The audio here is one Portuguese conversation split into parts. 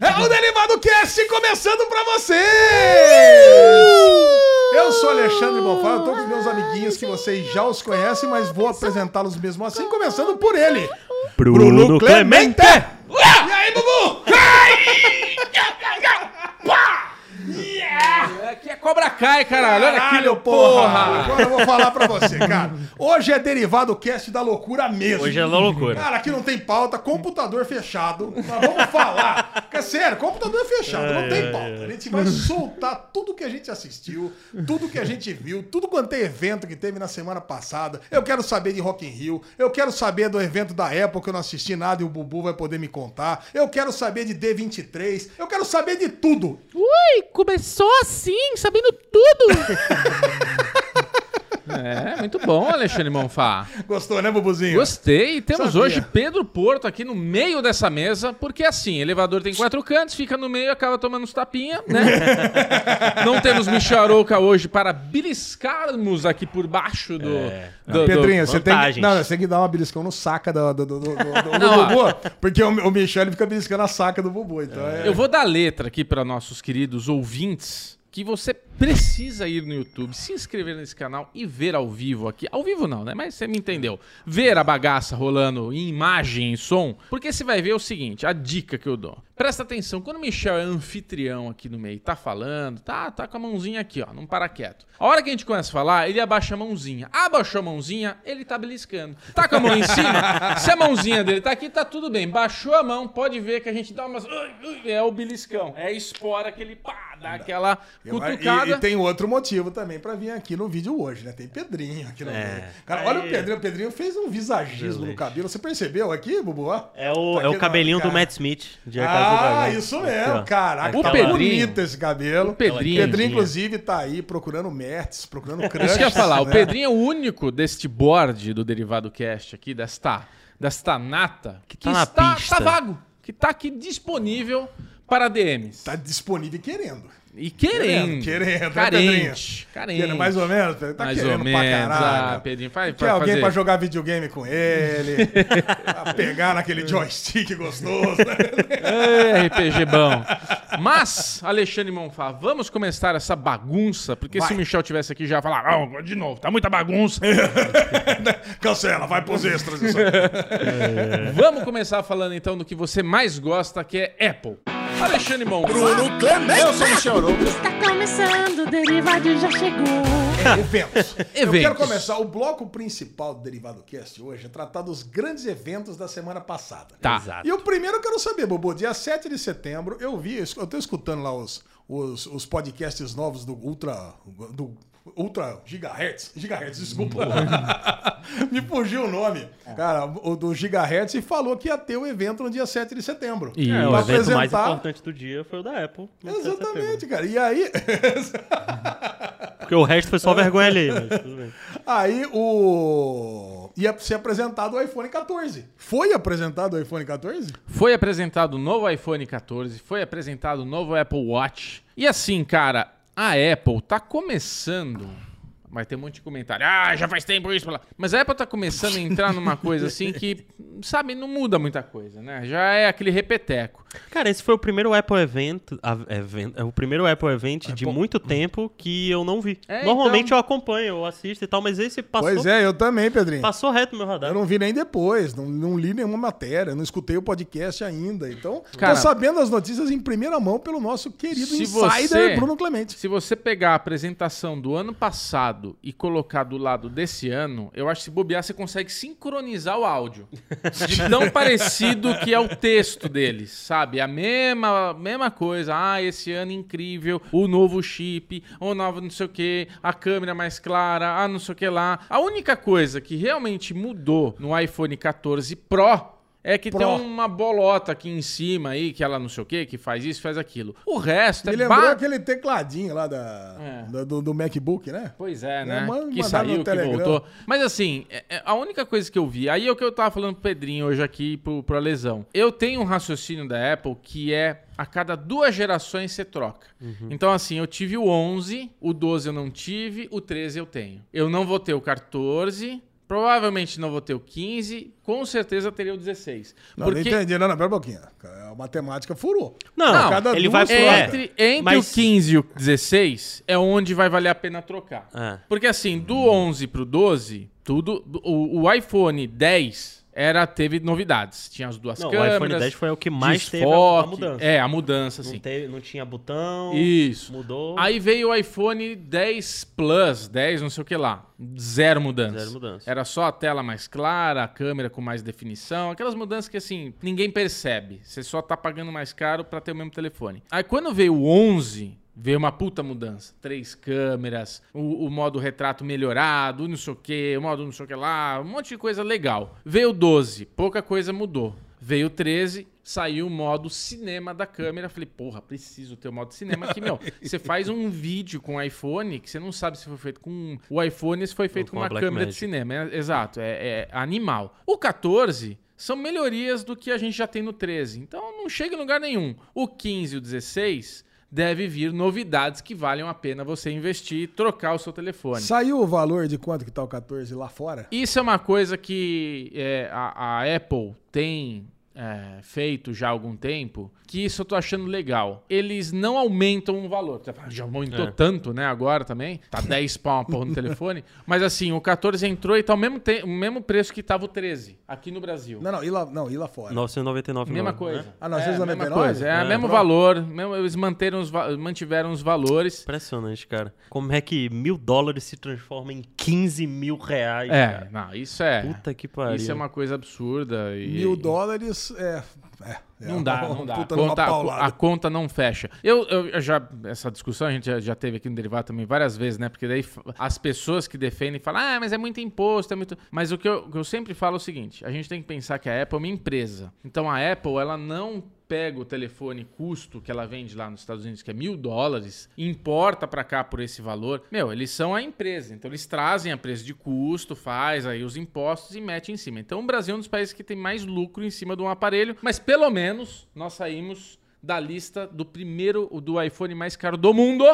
É o Derivado Cast começando pra vocês! Eu sou Alexandre Bonfá, eu tô com os meus amiguinhos que vocês já os conhecem, mas vou apresentá-los mesmo assim, começando por ele, Bruno, Clemente. E aí, Bubu? É Kai, caralho. Olha meu porra! porra. Agora eu vou falar pra você, cara. Hoje é Derivado Cast da loucura mesmo. Hoje é da loucura. Cara, aqui não tem pauta, computador fechado. Nós vamos falar. Porque, é sério, computador fechado, não tem pauta. A gente vai soltar tudo que a gente assistiu, tudo que a gente viu, tudo quanto é evento que teve na semana passada. Eu quero saber de Rock in Rio, eu quero saber do evento da Apple que eu não assisti nada e o Bubu vai poder me contar. Eu quero saber de D23, eu quero saber de tudo. Ui, começou assim, sabendo tudo. É, muito bom, Alexandre Monfá. Gostou, né, Bubuzinho? Gostei. Temos Sabia. hoje Pedro Porto aqui no meio dessa mesa, porque assim, elevador tem quatro cantos, fica no meio e acaba tomando uns tapinha, né? Não temos Micharouca hoje para beliscarmos aqui por baixo do... do- do- Pedrinho, você tem, que, vantagens. não, você tem que dar uma beliscão no saca do, do, do, do, do- do Não, Bubu, porque o, o Michel ele fica beliscando a saca do Bubu. Então é. Eu vou dar letra aqui para nossos queridos ouvintes que você precisa ir no YouTube, se inscrever nesse canal e ver ao vivo aqui. Ao vivo não, né? Mas você me entendeu. Ver a bagaça rolando em imagem e som, porque você vai ver o seguinte, a dica que eu dou. Presta atenção, quando o Michel é anfitrião aqui no meio, tá falando, tá, tá com a mãozinha aqui, ó, não para quieto. A hora que a gente começa a falar, ele abaixa a mãozinha. Abaixou a mãozinha, ele tá beliscando. Tá com a mão em cima, se a mãozinha dele tá aqui, tá tudo bem. Baixou a mão, pode ver que a gente dá umas... É o beliscão, é a espora que ele pá, dá aquela cutucada. E, e tem outro motivo também pra vir aqui no vídeo hoje, né? Tem Pedrinho aqui no É. meio. Cara, olha o. Pedrinho. O Pedrinho fez um visagismo no Beleza. cabelo. Você percebeu aqui, Bubu? É o, Tá é o cabelinho cara. do Matt Smith. De A Casa do Ah, Dragão. isso mesmo. Caraca, O tá Pedrinho- bonito esse cabelo. O Pedrinho. Pedrinho, Quentinha. inclusive, tá aí procurando Mertz, procurando crush. Isso que eu ia falar, o né? Pedrinho é o único deste board do Derivado Cast aqui, desta, desta nata, que, tá na está, pista. tá vago, que tá aqui disponível para DMs. Tá disponível e querendo. E querendo. Querendo, né, carente. Pedrinho? Carente. Querendo, mais ou menos? Tá Mais querendo ou pra menos. caralho. Ah, Pedrinho, faz, Quer alguém fazer. pra jogar videogame com ele, pra pegar naquele joystick gostoso. né? É, RPG bom. Mas, Alexandre Monfá, vamos começar essa bagunça, porque Vai. se o Michel tivesse aqui já ia falar, "Ah, de novo, tá muita bagunça. Cancela, vai pros extras. Isso. Vamos começar falando então do que você mais gosta, que é Apple. Alexandre Monfá. Bruno Clemente. Eu sou o Michel Arouca. Está começando, o Derivado já chegou. Eventos. Eu Eventos. quero começar. O bloco principal do Derivado Cast hoje é tratar dos grandes eventos da semana passada. Tá. Exato. E o primeiro eu quero saber, Bobo, dia 7 de setembro, eu vi, eu tô escutando lá os, os, os podcasts novos do Ultra. Do Ultra Gigahertz. Gigahertz, desculpa. Me fugiu o nome. Cara, o do Gigahertz e falou que ia ter o evento no dia 7 de setembro. E- É, o evento mais apresentar- importante do dia foi o da Apple. no 7 de setembro. Exatamente, cara. E aí. Porque o resto foi só vergonha ali, mas tudo bem. Aí o. Ia ser apresentado o iPhone 14. Foi apresentado o iPhone 14? Foi apresentado o novo iPhone 14, foi apresentado o novo Apple Watch. E assim, cara, a Apple tá começando. Vai ter um monte de comentário. Ah, já faz tempo isso. Mas a Apple tá começando a entrar numa coisa assim que, sabe, não muda muita coisa, né? Já é aquele repeteco. Cara, esse foi o primeiro Apple Event, a- event- é o primeiro Apple Event de muito tempo que eu não vi. É, Normalmente então- eu acompanho, eu assisto e tal, mas esse passou, Pois é, eu também, Pedrinho. passou reto no meu radar. Eu não vi nem depois, não, não li nenhuma matéria, não escutei o podcast ainda. Então, Cara, tô sabendo as notícias em primeira mão pelo nosso querido insider você- Bruno Clemente. Se você pegar a apresentação do ano passado e colocar do lado desse ano, eu acho que se bobear, você consegue sincronizar o áudio. De tão parecido que é o texto deles, sabe? A mesma, mesma coisa. Ah, esse ano incrível, o novo chip, o novo não sei o que, a câmera mais clara, ah, não sei o que lá. A única coisa que realmente mudou no iPhone 14 Pro é que Pro. tem uma bolota aqui em cima aí, que ela não sei o que, que faz isso, faz aquilo. O resto Me é lembrou ba- aquele tecladinho lá da, É. da- do, do MacBook, né? Pois é, né? manda- que saiu, que voltou. Mas assim, é- é a única coisa que eu vi, aí é o que eu tava falando pro Pedrinho hoje aqui, pro, pro Lesão. Eu tenho um raciocínio da Apple que é a cada duas gerações você troca. Então assim, eu tive o 11, o 12 eu não tive, o 13 eu tenho. Eu não vou ter o 14, Provavelmente não vou ter o 15, com certeza teria o 16. Não, porque não entendi. Não, não, pera um pouquinho. A matemática furou. Não, Não, cada ele vai trocas. entre, entre Mas- o 15 e o 16 é onde vai valer a pena trocar. É. Porque assim, do 11 pro 12, tudo o, o iPhone 10 era teve novidades. Tinha as duas Não, o câmeras. iPhone 10 foi o que mais teve a- a desfoque. mudança. É, a mudança, Não, assim. teve- não tinha botão. Isso. Mudou. Aí veio o iPhone 10 Plus, 10 não sei o que lá. Zero mudança. Zero mudança. Era só a tela mais clara, a câmera com mais definição, aquelas mudanças que assim, ninguém percebe. Você só tá pagando mais caro pra ter o mesmo telefone. Aí quando veio o 11, veio uma puta mudança. Três câmeras, o, o modo retrato melhorado, não sei o que, o modo não sei o que lá, um monte de coisa legal. Veio o 12, pouca coisa mudou. Veio o 13, saiu o modo cinema da câmera. Falei, porra, preciso ter o modo cinema aqui, meu. Você faz um vídeo com o iPhone que você não sabe se foi feito com o iPhone se foi feito com uma câmera de Blackmagic. cinema. É- exato, é, é animal. O 14 são melhorias do que a gente já tem no 13. Então não chega em lugar nenhum. O 15 e o 16 deve vir novidades que valham a pena você investir e trocar o seu telefone. Saiu o valor de quanto que tá o 14 lá fora? Isso é uma coisa que é, a, a Apple tem é, feito já há algum tempo, que isso eu tô achando legal. Eles não aumentam o valor. Já aumentou É. tanto, né, agora também. Tá 10 pau uma porra no telefone. Mas assim, o 14 entrou e tá o mesmo, te- o mesmo preço que tava o 13, aqui no Brasil. Não, não, e lá, não, e lá fora? 999 Mesma não, coisa. né? Ah, É, 999? mesma coisa. É, É, o mesmo pronto. valor. mesmo- eles manteram os, va- mantiveram os valores. Impressionante, cara. Como é que mil dólares se transforma em 15 mil reais, É, cara? não, isso é. Puta que pariu. Isso é uma coisa absurda. E, Mil dólares é. é, é Não dá, não dá. A conta, a, conta não fecha. Eu, eu- já. Essa discussão a gente já, já teve aqui no Derivado também várias vezes, né? Porque daí as pessoas que defendem falam, ah, mas é muito imposto, é muito. Mas o que eu, eu sempre falo é o seguinte: a gente tem que pensar que a Apple é uma empresa. Então a Apple, ela não pega o telefone custo que ela vende lá nos Estados Unidos, que é mil dólares, importa pra cá por esse valor. Meu, eles são a empresa, então eles trazem a preço de custo, faz aí os impostos e mete em cima. Então o Brasil é um dos países que tem mais lucro em cima de um aparelho, mas pelo menos nós saímos da lista do primeiro, do iPhone mais caro do mundo.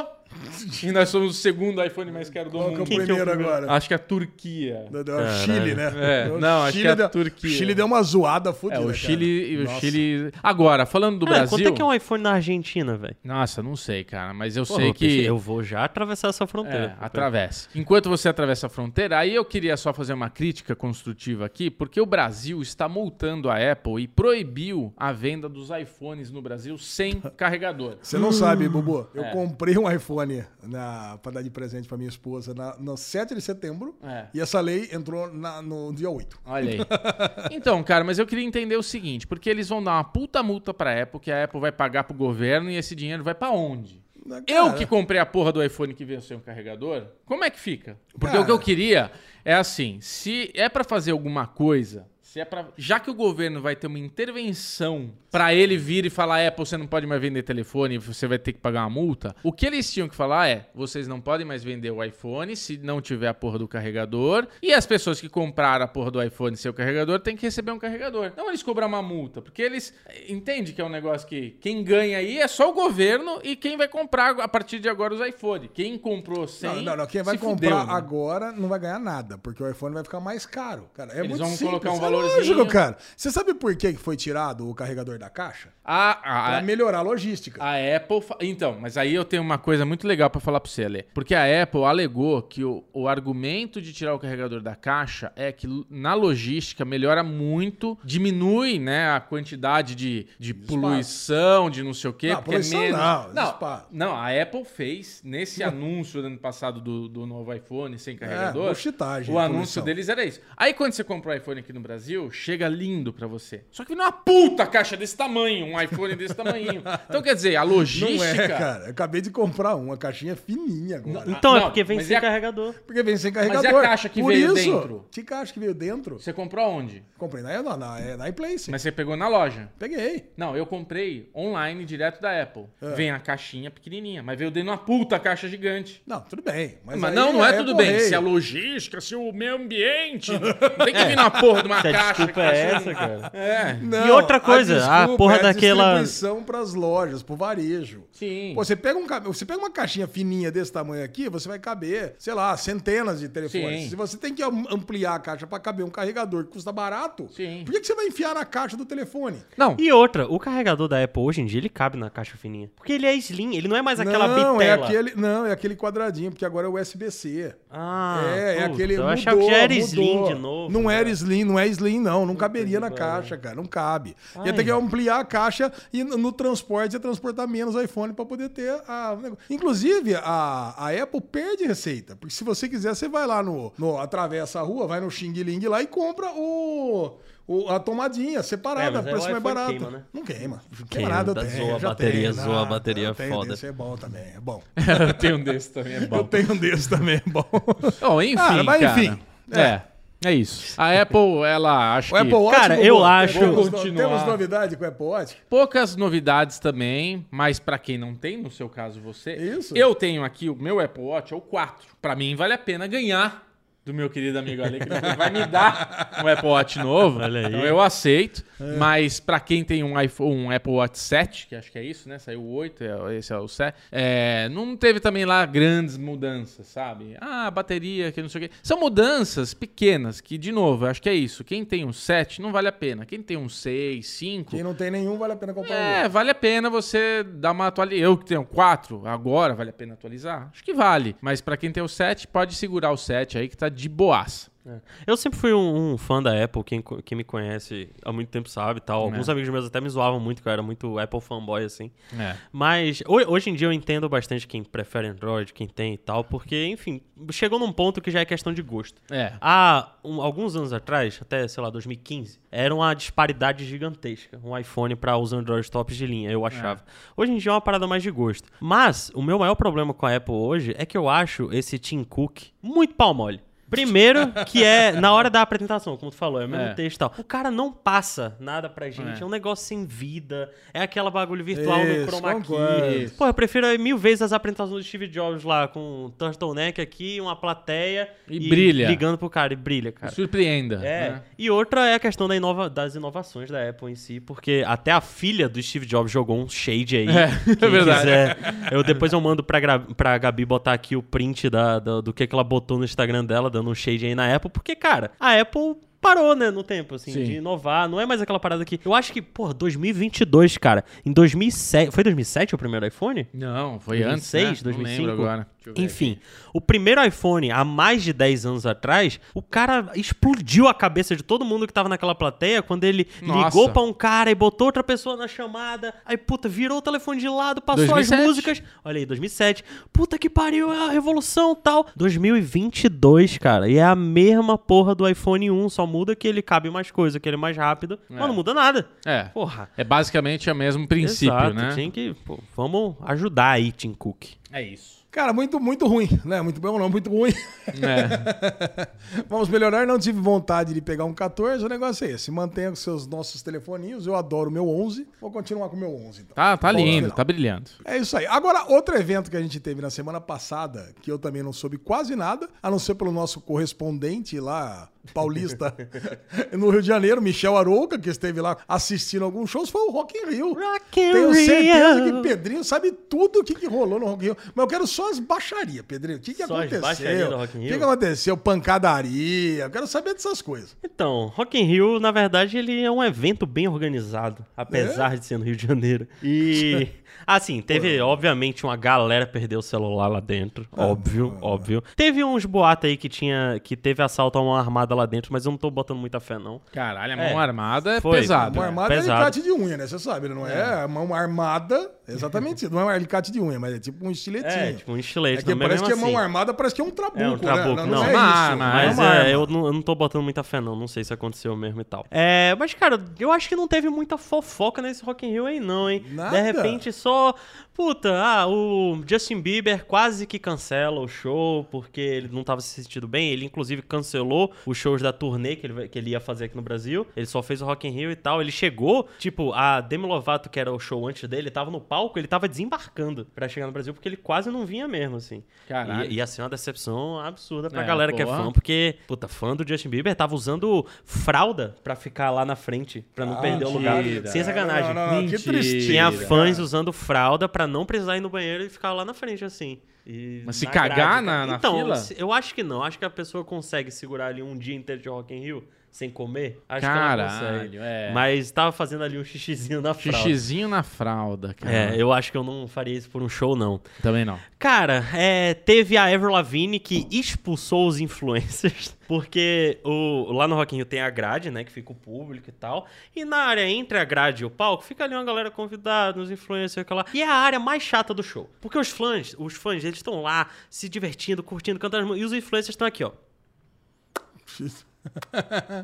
E nós somos o segundo iPhone mais caro do Qual que é mundo. o primeiro agora? Acho que é a Turquia. Do- do Chile, né? É, O não, acho que é a deu, Turquia. O Chile deu uma zoada fodida. É, o cara. Chile, o Nossa. Chile. Agora, falando do Cara, Brasil. Quanto é que é um iPhone na Argentina, velho? Nossa, não sei, cara, mas eu Porra, sei que. Eu vou já atravessar essa fronteira. É, atravessa. Enquanto você atravessa a fronteira, aí eu queria só fazer uma crítica construtiva aqui, porque o Brasil está multando a Apple e proibiu a venda dos iPhones no Brasil sem carregador. Você não sabe, Bubu. Eu É. comprei um iPhone na, pra dar de presente pra minha esposa na, no 7 de setembro. É. E essa lei entrou na- no dia 8. Olha aí. Então, cara, mas eu queria entender o seguinte, porque eles vão dar uma puta multa pra Apple, que a Apple vai pagar pro governo e esse dinheiro vai pra onde? Cara, Eu que comprei a porra do iPhone que veio sem um carregador, como é que fica? Porque Cara. o que eu queria é assim, se é pra fazer alguma coisa, se é para, já que o governo vai ter uma intervenção pra ele vir e falar, Apple, você não pode mais vender telefone, você vai ter que pagar uma multa. O que eles tinham que falar é, vocês não podem mais vender o iPhone se não tiver a porra do carregador, e as pessoas que compraram a porra do iPhone sem o carregador têm que receber um carregador. Não eles cobrar uma multa, porque eles entende que é um negócio que quem ganha aí é só o governo e quem vai comprar a partir de agora os iPhone. Quem comprou sem Não, não, não. Quem vai comprar fudeu, né? agora não vai ganhar nada, porque o iPhone vai ficar mais caro. Cara, é Eles muito vão simples. colocar um é valorzinho. lógico, cara. Você sabe por que foi tirado o carregador da caixa? A, Pra a, melhorar a logística. a Apple. Então, mas aí eu tenho uma coisa muito legal pra falar pra você, Ale. Porque a Apple alegou que o, o argumento de tirar o carregador da caixa é que na logística melhora muito, diminui né, a quantidade de, de poluição, de não sei o quê. Não, porque poluição é menos. não, não, não, a Apple fez nesse anúncio do ano passado do, do novo iPhone sem carregador. bullshitagem, o anúncio poluição. deles era isso. Aí quando você compra o iPhone aqui no Brasil, chega lindo pra você. Só que vem uma puta caixa desse tamanho, um iPhone desse tamanho. Então quer dizer, a Não logística. é, cara. Eu acabei de comprar um, uma caixinha fininha agora. Então é não, porque vem sem e a- carregador. Porque vem sem Mas e a carregador. caixa que Por veio isso, dentro? Que caixa que veio dentro? Você comprou onde? Comprei na, na, na, é, na iPlace. Mas você pegou na loja. Peguei. Não, eu comprei online direto da Apple. É. Vem a caixinha pequenininha, mas veio dentro de uma puta caixa gigante. Não, tudo bem. Mas, Mas, aí não, não é tudo bem. Se a logística, se o meio ambiente. Não tem que vir na porra de uma é caixa. desculpa é essa, cara? É. Não, E outra coisa, a desculpa porra é daquela- distribuição pras lojas, pro varejo. Sim. Pô, você pega, um, você pega uma caixinha fininha desse tamanho aqui, você vai caber, sei lá, centenas de telefones. Sim. Se você tem que am- ampliar a caixa pra caber um carregador que custa barato, Sim. por que, que você vai enfiar na caixa do telefone? Não, E outra, o carregador da Apple hoje em dia ele cabe na caixa fininha. Porque ele é slim, ele não é mais aquela não, é bitela. aquele, não, é aquele quadradinho, porque agora é USB-C. Ah, é, é puta, aquele. Eu mudou, achava que já era mudou. slim de novo. Não cara. era slim, não é slim, não. Não caberia na caixa, cara. Não cabe. Ia Ai. ter que ampliar a caixa e no, transporte ia transportar menos iPhone pra poder ter a. o negócio. Inclusive, a, a Apple perde receita. Porque se você quiser, você vai lá no. no atravessa a rua, vai no Xing Ling lá e compra o. o- a tomadinha É, separada, aí preço o mais barato. queima, né? Não queima. Queima, Queima nada, eu tenho. zoa a bateria, tenho. zoa a bateria, eu tenho foda. Desse é bom também, é bom. eu tenho um desse também, é Eu bom. tenho um desse também, é bom. Bom, enfim, Cara, mas cara. enfim, É. é, isso. A Apple, ela acho O que... Apple Watch, Cara, eu acho- Temos, continuar. temos novidade com o Apple Watch? Poucas novidades também, mas pra quem não tem, no seu caso você, Isso. eu tenho aqui o meu Apple Watch, é o 4. Pra mim vale a pena ganhar do meu querido amigo Ale, que vai me dar um Apple Watch novo. Olha aí. Então eu aceito. Mas pra quem tem um iPhone, um Apple Watch 7, que acho que é isso, né? Saiu o 8, é- esse é o 7. É, não teve também lá grandes mudanças, sabe? Ah, bateria, que não sei o quê. São mudanças pequenas, que, de novo, eu acho que é isso. Quem tem um 7 não vale a pena. Quem tem um 6, 5, Quem não tem nenhum, vale a pena comprar é, um. vale a pena você dar uma atualização. Eu que tenho quatro, agora vale a pena atualizar? Acho que vale. Mas pra quem tem o 7, pode segurar o 7 aí que tá de boaça. É. Eu sempre fui um, um fã da Apple, quem, quem me conhece há muito tempo sabe e tal. Alguns É. amigos meus até me zoavam muito, que eu era muito Apple fanboy, assim. É. Mas ho- hoje em dia eu entendo bastante quem prefere Android, quem tem e tal, porque, enfim, chegou num ponto que já é questão de gosto. É. Há um- alguns anos atrás, até, sei lá, 2015, era uma disparidade gigantesca. Um iPhone para os Android tops de linha, eu achava. Hoje em dia é uma parada mais de gosto. Mas o meu maior problema com a Apple hoje é que eu acho esse Tim Cook muito pau mole. Primeiro, que é na hora da apresentação, como tu falou, é o mesmo É. texto e tal. O cara não passa nada pra gente, é, É. um negócio sem vida, é aquela bagulho virtual Isso, no chroma key. Pô, eu prefiro mil vezes as apresentações do Steve Jobs lá, com um turtleneck aqui, uma plateia E brilha. ligando pro cara, e brilha, cara. Surpreenda. É. né? E outra é a questão da inova- das inovações da Apple em si, porque até a filha do Steve Jobs jogou um shade aí. É, Quem é verdade. quiser, eu depois eu mando pra, pra Gabi botar aqui o print da, da- do que, que ela botou no Instagram dela, dando um shade aí na Apple, porque, cara, a Apple parou, né, no tempo, assim, Sim. de inovar. Não é mais aquela parada que... Eu acho que, porra, 2022, cara, em 2007... Foi 2007 o primeiro iPhone? Não, foi antes. 2006, né? Não 2005. lembro agora. Enfim, o primeiro iPhone, há mais de 10 anos atrás, o cara explodiu a cabeça de todo mundo que tava naquela plateia quando ele Nossa. ligou pra um cara e botou outra pessoa na chamada. Aí, puta, virou o telefone de lado, passou 2007. as músicas. Olha aí, 2007. Puta que pariu, é a revolução tal. 2022, cara. E é a mesma porra do iPhone 1, só muda que ele cabe mais coisa, que ele é mais rápido. Mas não muda nada. É. Porra. É basicamente o mesmo princípio, Exato, né? Tinha que, pô, vamos ajudar aí, Tim Cook. É isso. Cara, muito, muito ruim, né? Muito bom não, muito ruim. É. Vamos melhorar, não tive vontade de pegar um 14, o negócio é esse. Mantenha os seus nossos telefoninhos, eu adoro o meu 11, vou continuar com o meu 11 então. Tá, tá Bom, lindo, tá brilhando. É isso aí. Agora, outro evento que a gente teve na semana passada, que eu também não soube quase nada, a não ser pelo nosso correspondente lá, paulista, no Rio de Janeiro, Michel Arouca, que esteve lá assistindo alguns shows, foi o Rock in Rio. Rock in Tenho certeza Rio. que Pedrinho sabe tudo o que, que rolou no Rock in Rio. Mas eu quero só as baixarias, Pedrinho. O que, que Só aconteceu? O que, que aconteceu? Pancadaria. Eu quero saber dessas coisas. Então, Rock in Rio, na verdade, ele é um evento bem organizado, apesar É? de ser no Rio de Janeiro. E, assim, teve, obviamente, uma galera perdeu o celular lá dentro, Ah, óbvio, óbvio. Teve uns boatos aí que tinha, que teve assalto a uma armada lá dentro, mas eu não tô botando muita fé, não. Caralho, a É. mão armada é Foi. pesado. Mão né? armada pesado. é alicate de unha, né? Você sabe, não é? mão armada, exatamente. não é um alicate de unha, mas é tipo um estiletinho. É, tipo um estilete É que também, parece que é mão assim. armada, parece que é um trabuco, É um trabuco, né? não. é Uma isso. arma, não Mas uma é, arma. eu não, eu não tô botando muita fé, não. Não sei se aconteceu mesmo e tal. É, mas, cara, eu acho que não teve muita fofoca nesse Rock in Rio aí, não, hein? Nada? De repente, só. Puta, ah, o Justin Bieber quase que cancela o show porque ele não tava se sentindo bem. Ele, inclusive, cancelou os shows da turnê que ele, que ele ia fazer aqui no Brasil. Ele só fez o Rock in Rio e tal. Ele chegou, tipo, a Demi Lovato, que era o show antes dele, tava no palco, ele tava desembarcando pra chegar no Brasil porque ele quase não vinha mesmo, assim. Caralho. E ia ser uma decepção absurda pra É, galera que é fã, porque, puta, fã do Justin Bieber tava usando fralda pra ficar lá na frente, pra não perder o lugar. mentira. Sem sacanagem. Não, não, não, que Mentira. tristeza. Tinha Mentira, fãs usando fralda pra não precisar ir no banheiro e ficar lá na frente, assim. E Mas se na cagar grade, na- cara. na então, fila? se- eu acho que não. Acho que a pessoa consegue segurar ali um dia inteiro de Rock in Rio sem comer. Acho que ela Caralho, consegue. é. Mas tava fazendo ali um xixizinho na fralda. Xixizinho na fralda, cara. É, eu acho que eu não faria isso por um show, não. Também não. Cara, é, teve a Avril Lavigne que expulsou os influencers, porque o, lá no Rock in Rio tem a grade, né, que fica o público e tal, e na área entre a grade e o palco, fica ali uma galera convidada, uns influencers, aquela, e é a área mais chata do show, porque os fãs, os fãs, eles estão lá se divertindo, curtindo, cantando, as músicas, e os influencers estão aqui, ó.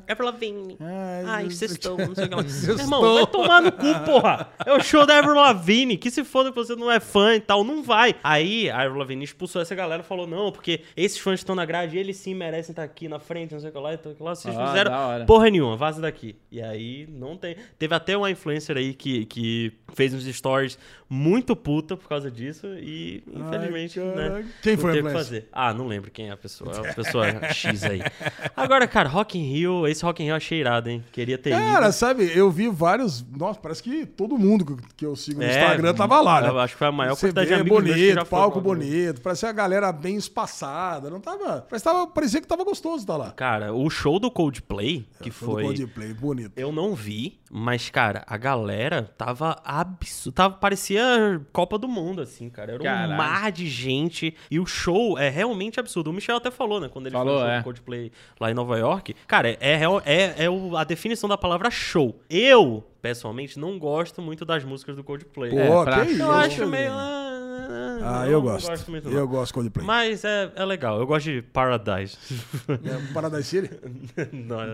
Avril Lavigne. Ai, Ai, Deus. sextou, não sei o que lá. Irmão, vai tomar no cu, porra. É o show da Avril Lavigne. Que se foda que você não é fã e tal, não vai. Aí a Avril Lavigne expulsou essa galera e falou, não, porque esses fãs estão na grade, eles sim merecem estar aqui na frente, não sei o que lá, que lá vocês Ah, fizeram porra nenhuma, vaza daqui. E aí não tem... Teve até uma influencer aí que, que fez uns stories muito puta por causa disso e infelizmente, Ai, né. Quem foi a o que influencer? fazer. Ah, não lembro quem é a pessoa, é a pessoa X aí. Agora, cara, Rock in Rio, esse Rock in Rio eu achei irado, hein? Queria ter Cara, ido. sabe, eu vi vários. Nossa, parece que todo mundo que- que eu sigo no É, Instagram tava lá, né? eu acho que foi a maior Você quantidade de vê, amigos que já bonito, palco Rio. bonito, parecia a galera bem espaçada. Não tava. Parece que tava, parecia que tava gostoso estar lá. Cara, o show do Coldplay, que Show do foi... Coldplay, bonito. Eu não vi, mas, cara, a galera tava absurdo. Tava, parecia Copa do Mundo, assim, cara. Era um Caralho. mar de gente. E o show é realmente absurdo. O Michel até falou, né? Quando ele Falou, foi no show é. do Coldplay lá em Nova York. Cara, é, é, é o- a definição da palavra show. Eu, pessoalmente, não gosto muito das músicas do Coldplay. Pô, É, pra que show. eu acho meio. Pedrinho? Ah, Ah, não eu gosto. muito, não. eu gosto de Coldplay. Mas é, é legal. Eu gosto de Paradise. É, Paradise City? Não, é.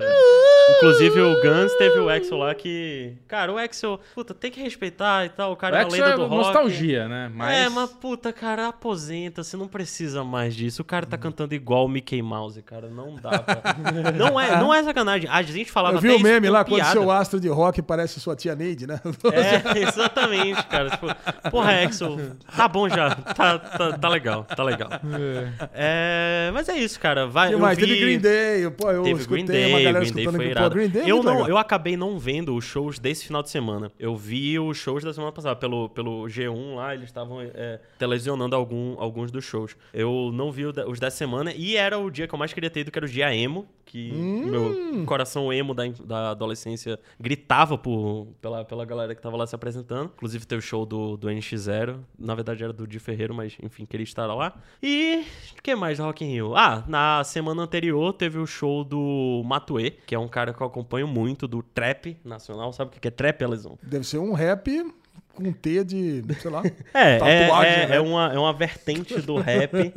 Inclusive o Guns teve o Axel lá que. Cara, o Axel, puta, tem que respeitar e tal. O O cara é uma Axel lenda é do rock. nostalgia, né? Mas... É, mas puta, cara, aposenta, você não precisa mais disso. O cara tá cantando igual o Mickey Mouse, cara, não dá pra... não é, não é sacanagem. A gente falava Eu vi até o meme lá, quando piada. seu astro de rock parece sua tia Neide, né? É, exatamente, cara. Tipo, porra, Axel, tá bom já. Tá, tá, tá legal, tá legal. É, mas é isso, cara. Vai, eu mais? vi... Teve Green Day, pô, eu Teve escutei Green Day, uma galera Green Day foi irado. Green Day é eu, não, legal. eu acabei não vendo os shows desse final de semana. Eu vi os shows da semana passada. Pelo, pelo G1 lá, eles estavam é, televisionando algum, alguns dos shows. Eu não vi da- os dessa semana e era o dia que eu mais queria ter ido, que era o dia emo. Que Hum. meu coração emo da, da adolescência gritava por, pela, pela galera que tava lá se apresentando. Inclusive teve o show do, do NX0. Na verdade era do Di Ferreiro, mas enfim, queria estar lá. E o que mais do Rock in Rio? Ah, na semana anterior teve o show do Matue, que é um cara que eu acompanho muito, do trap nacional. Sabe o que que é trap, Alisson? Deve ser um rap com T de, sei lá. É, Tatuagem, é, é, né? é uma, é uma vertente do rap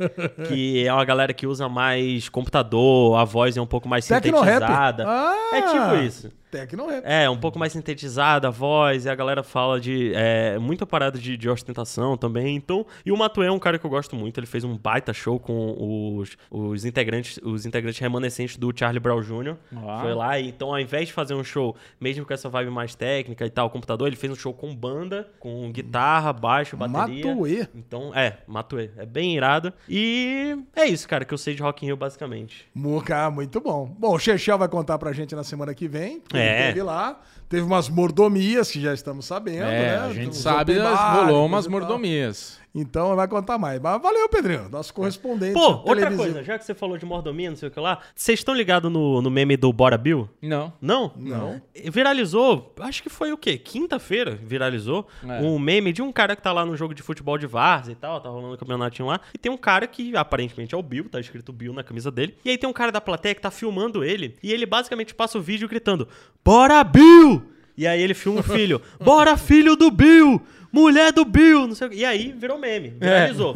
que é uma galera que usa mais computador, a voz é um pouco mais Tecno-rap. sintetizada. Ah, É tipo isso. Tecno-rap. É, um pouco mais sintetizada a voz, e a galera fala de. É, muita parada de, de ostentação também. Então, e o Matuê é um cara que eu gosto muito. Ele fez um baita show com os, os integrantes os integrantes remanescentes do Charlie Brown Jr. Ah. Foi lá, e, então ao invés de fazer um show, mesmo com essa vibe mais técnica e tal, computador, ele fez um show com banda, com guitarra, baixo, bateria. Matuê. Então, é, Matuê. É bem irado. E é isso, cara, que eu sei de Rock in Rio, basicamente. Muca, muito bom. Bom, o Chechel vai contar pra gente na semana que vem. porque É. ele lá. Teve umas mordomias que já estamos sabendo, É, né? a gente sabe, bar, rolou umas mordomias. Então vai contar mais. Mas valeu, Pedrinho. Nosso correspondente. Pô, outra televisivo. coisa, já que você falou de mordomia, não sei o que lá, vocês estão ligados no, no meme do Bora Bill? Não. Não? Não. Viralizou, acho que foi o quê? Quinta-feira viralizou É. um meme de um cara que tá lá no jogo de futebol de Várzea e tal, tá rolando um campeonatinho lá, e tem um cara que aparentemente é o Bill, tá escrito Bill na camisa dele, e aí tem um cara da plateia que tá filmando ele, e ele basicamente passa o vídeo gritando, Bora Bill! E aí ele filma o filho, Bora filho do Bill! Mulher do Bill! Não sei o quê. E aí virou meme, viralizou.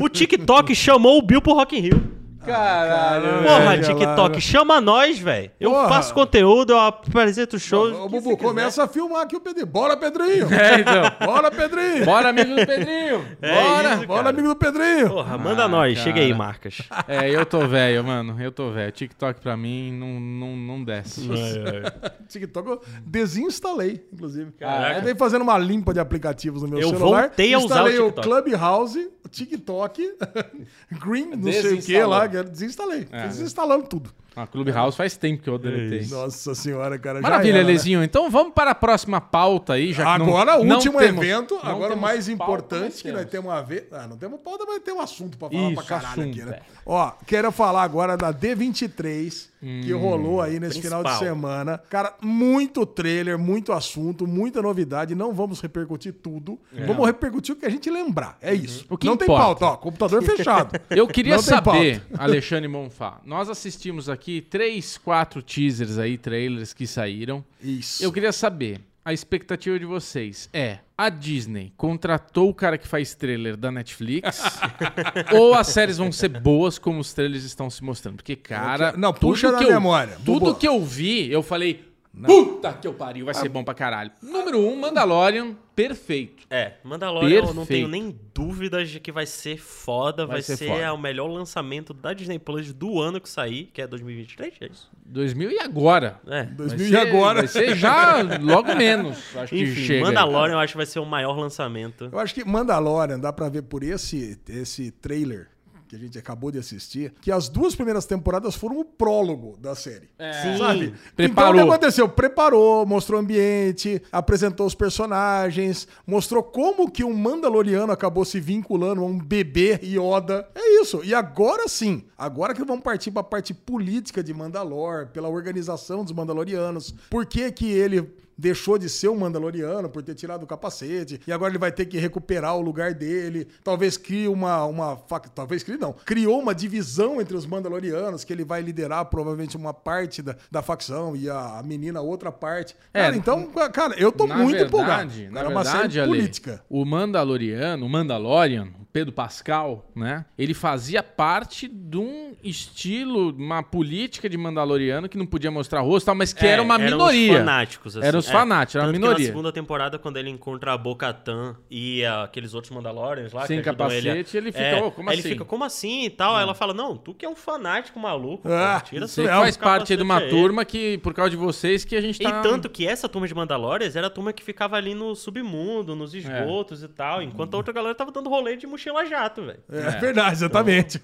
O TikTok chamou o Bill pro Rock in Rio. Caralho. Porra, lá, TikTok, chama nós, velho. Eu Porra. faço conteúdo, eu apresento shows. Ô, Bubu, começa a filmar aqui o Pedrinho. Bora, Pedrinho! É, então. Bora, Pedrinho! Bora, amigo do Pedrinho. É Bora. isso, Bora, amigo do Pedrinho! Porra, manda Ah, nós. cara. Chega aí, marcas. É, eu tô velho, mano. Eu tô velho. TikTok pra mim não, não, não desce. TikTok eu desinstalei, inclusive. Caraca. Eu dei fazendo uma limpa de aplicativos no meu Eu celular. voltei a usar o instalei o, TikTok. Clubhouse, o TikTok, Green, não sei o que lá, que eu desinstalei. É. Desinstalando tudo. A Clubhouse faz tempo que eu deletei. Nossa senhora, cara. Maravilha, era, né? Lezinho. Então vamos para a próxima pauta aí, já que não- Agora, o não último temos- evento, agora o mais importante que nós temos. a ver. Ah, não temos pauta, mas tem um assunto pra falar pra Isso, caralho assunto, aqui, né? é. Ó, quero falar agora da D23, que Hum, rolou aí nesse final de principal. semana. Cara, muito trailer, muito assunto, muita novidade. Não vamos repercutir tudo. Vamos repercutir o que a gente lembrar. É isso. É. O que não tem importa. pauta, ó. Computador fechado. Eu queria tem saber, Alexandre Monfá, nós assistimos aqui três, quatro teasers aí, trailers que saíram. Isso. Eu queria saber, a expectativa de vocês é, a Disney contratou o cara que faz trailer da Netflix? ou as séries vão ser boas como os trailers estão se mostrando? Porque, cara... Não, puxa na eu- memória. Tudo que eu vi, eu falei... Puta que eu pariu, vai ser bom pra caralho. Número um, Mandalorian, perfeito. É, Mandalorian eu não Perfeito. tenho nem dúvidas de que vai ser foda, vai, Vai ser ser, foda. o melhor lançamento da Disney Plus do ano que sair, que é 2023, é isso? 2000 e agora. É. 2000 Vai e ser- agora. Vai ser já logo menos. Acho que Enfim, chega. Mandalorian eu acho que vai ser o maior lançamento. Eu acho que Mandalorian dá pra ver por esse, esse trailer que a gente acabou de assistir, que as duas primeiras temporadas foram o prólogo da série. Sim. Sabe? Preparou. Então o que aconteceu? Preparou, mostrou o ambiente, apresentou os personagens, mostrou como que um Mandaloriano acabou se vinculando a um bebê Yoda. É isso. E agora sim, agora que vamos partir pra parte política de Mandalor, pela organização dos Mandalorianos. Por que que ele deixou de ser um Mandaloriano por ter tirado o capacete e agora ele vai ter que recuperar o lugar dele. Talvez crie uma uma talvez crie não, criou uma divisão entre os Mandalorianos que ele vai liderar provavelmente uma parte da, da facção e a, menina outra parte. É, Cara, então, cara, eu tô na muito verdade, empolgado. Na Cara, é uma verdade, série Ale, política. o Mandaloriano, o Mandalorian, Pedro Pascal, né? Ele fazia parte de um estilo, uma política de Mandaloriano que não podia mostrar rosto, e tal, mas que É, era uma eram minoria. Os fanáticos, assim. Eram os fanáticos, era uma minoria. na segunda temporada, quando ele encontra a Bo-Katan e ah, aqueles outros Mandalorians lá, Sem que ajudam capacete, ele fica, É, "Ô, como assim?" Ele fica, como assim e tal? Aí ela fala, não, tu que é um fanático maluco, Ah, pô, tira Você é, faz parte de uma capacete aí." turma que, por causa de vocês, que a gente tá... E tanto que essa turma de Mandalorians era a turma que ficava ali no submundo, nos esgotos e tal, enquanto a outra galera tava dando rolê de mochila jato, velho. É, verdade, exatamente.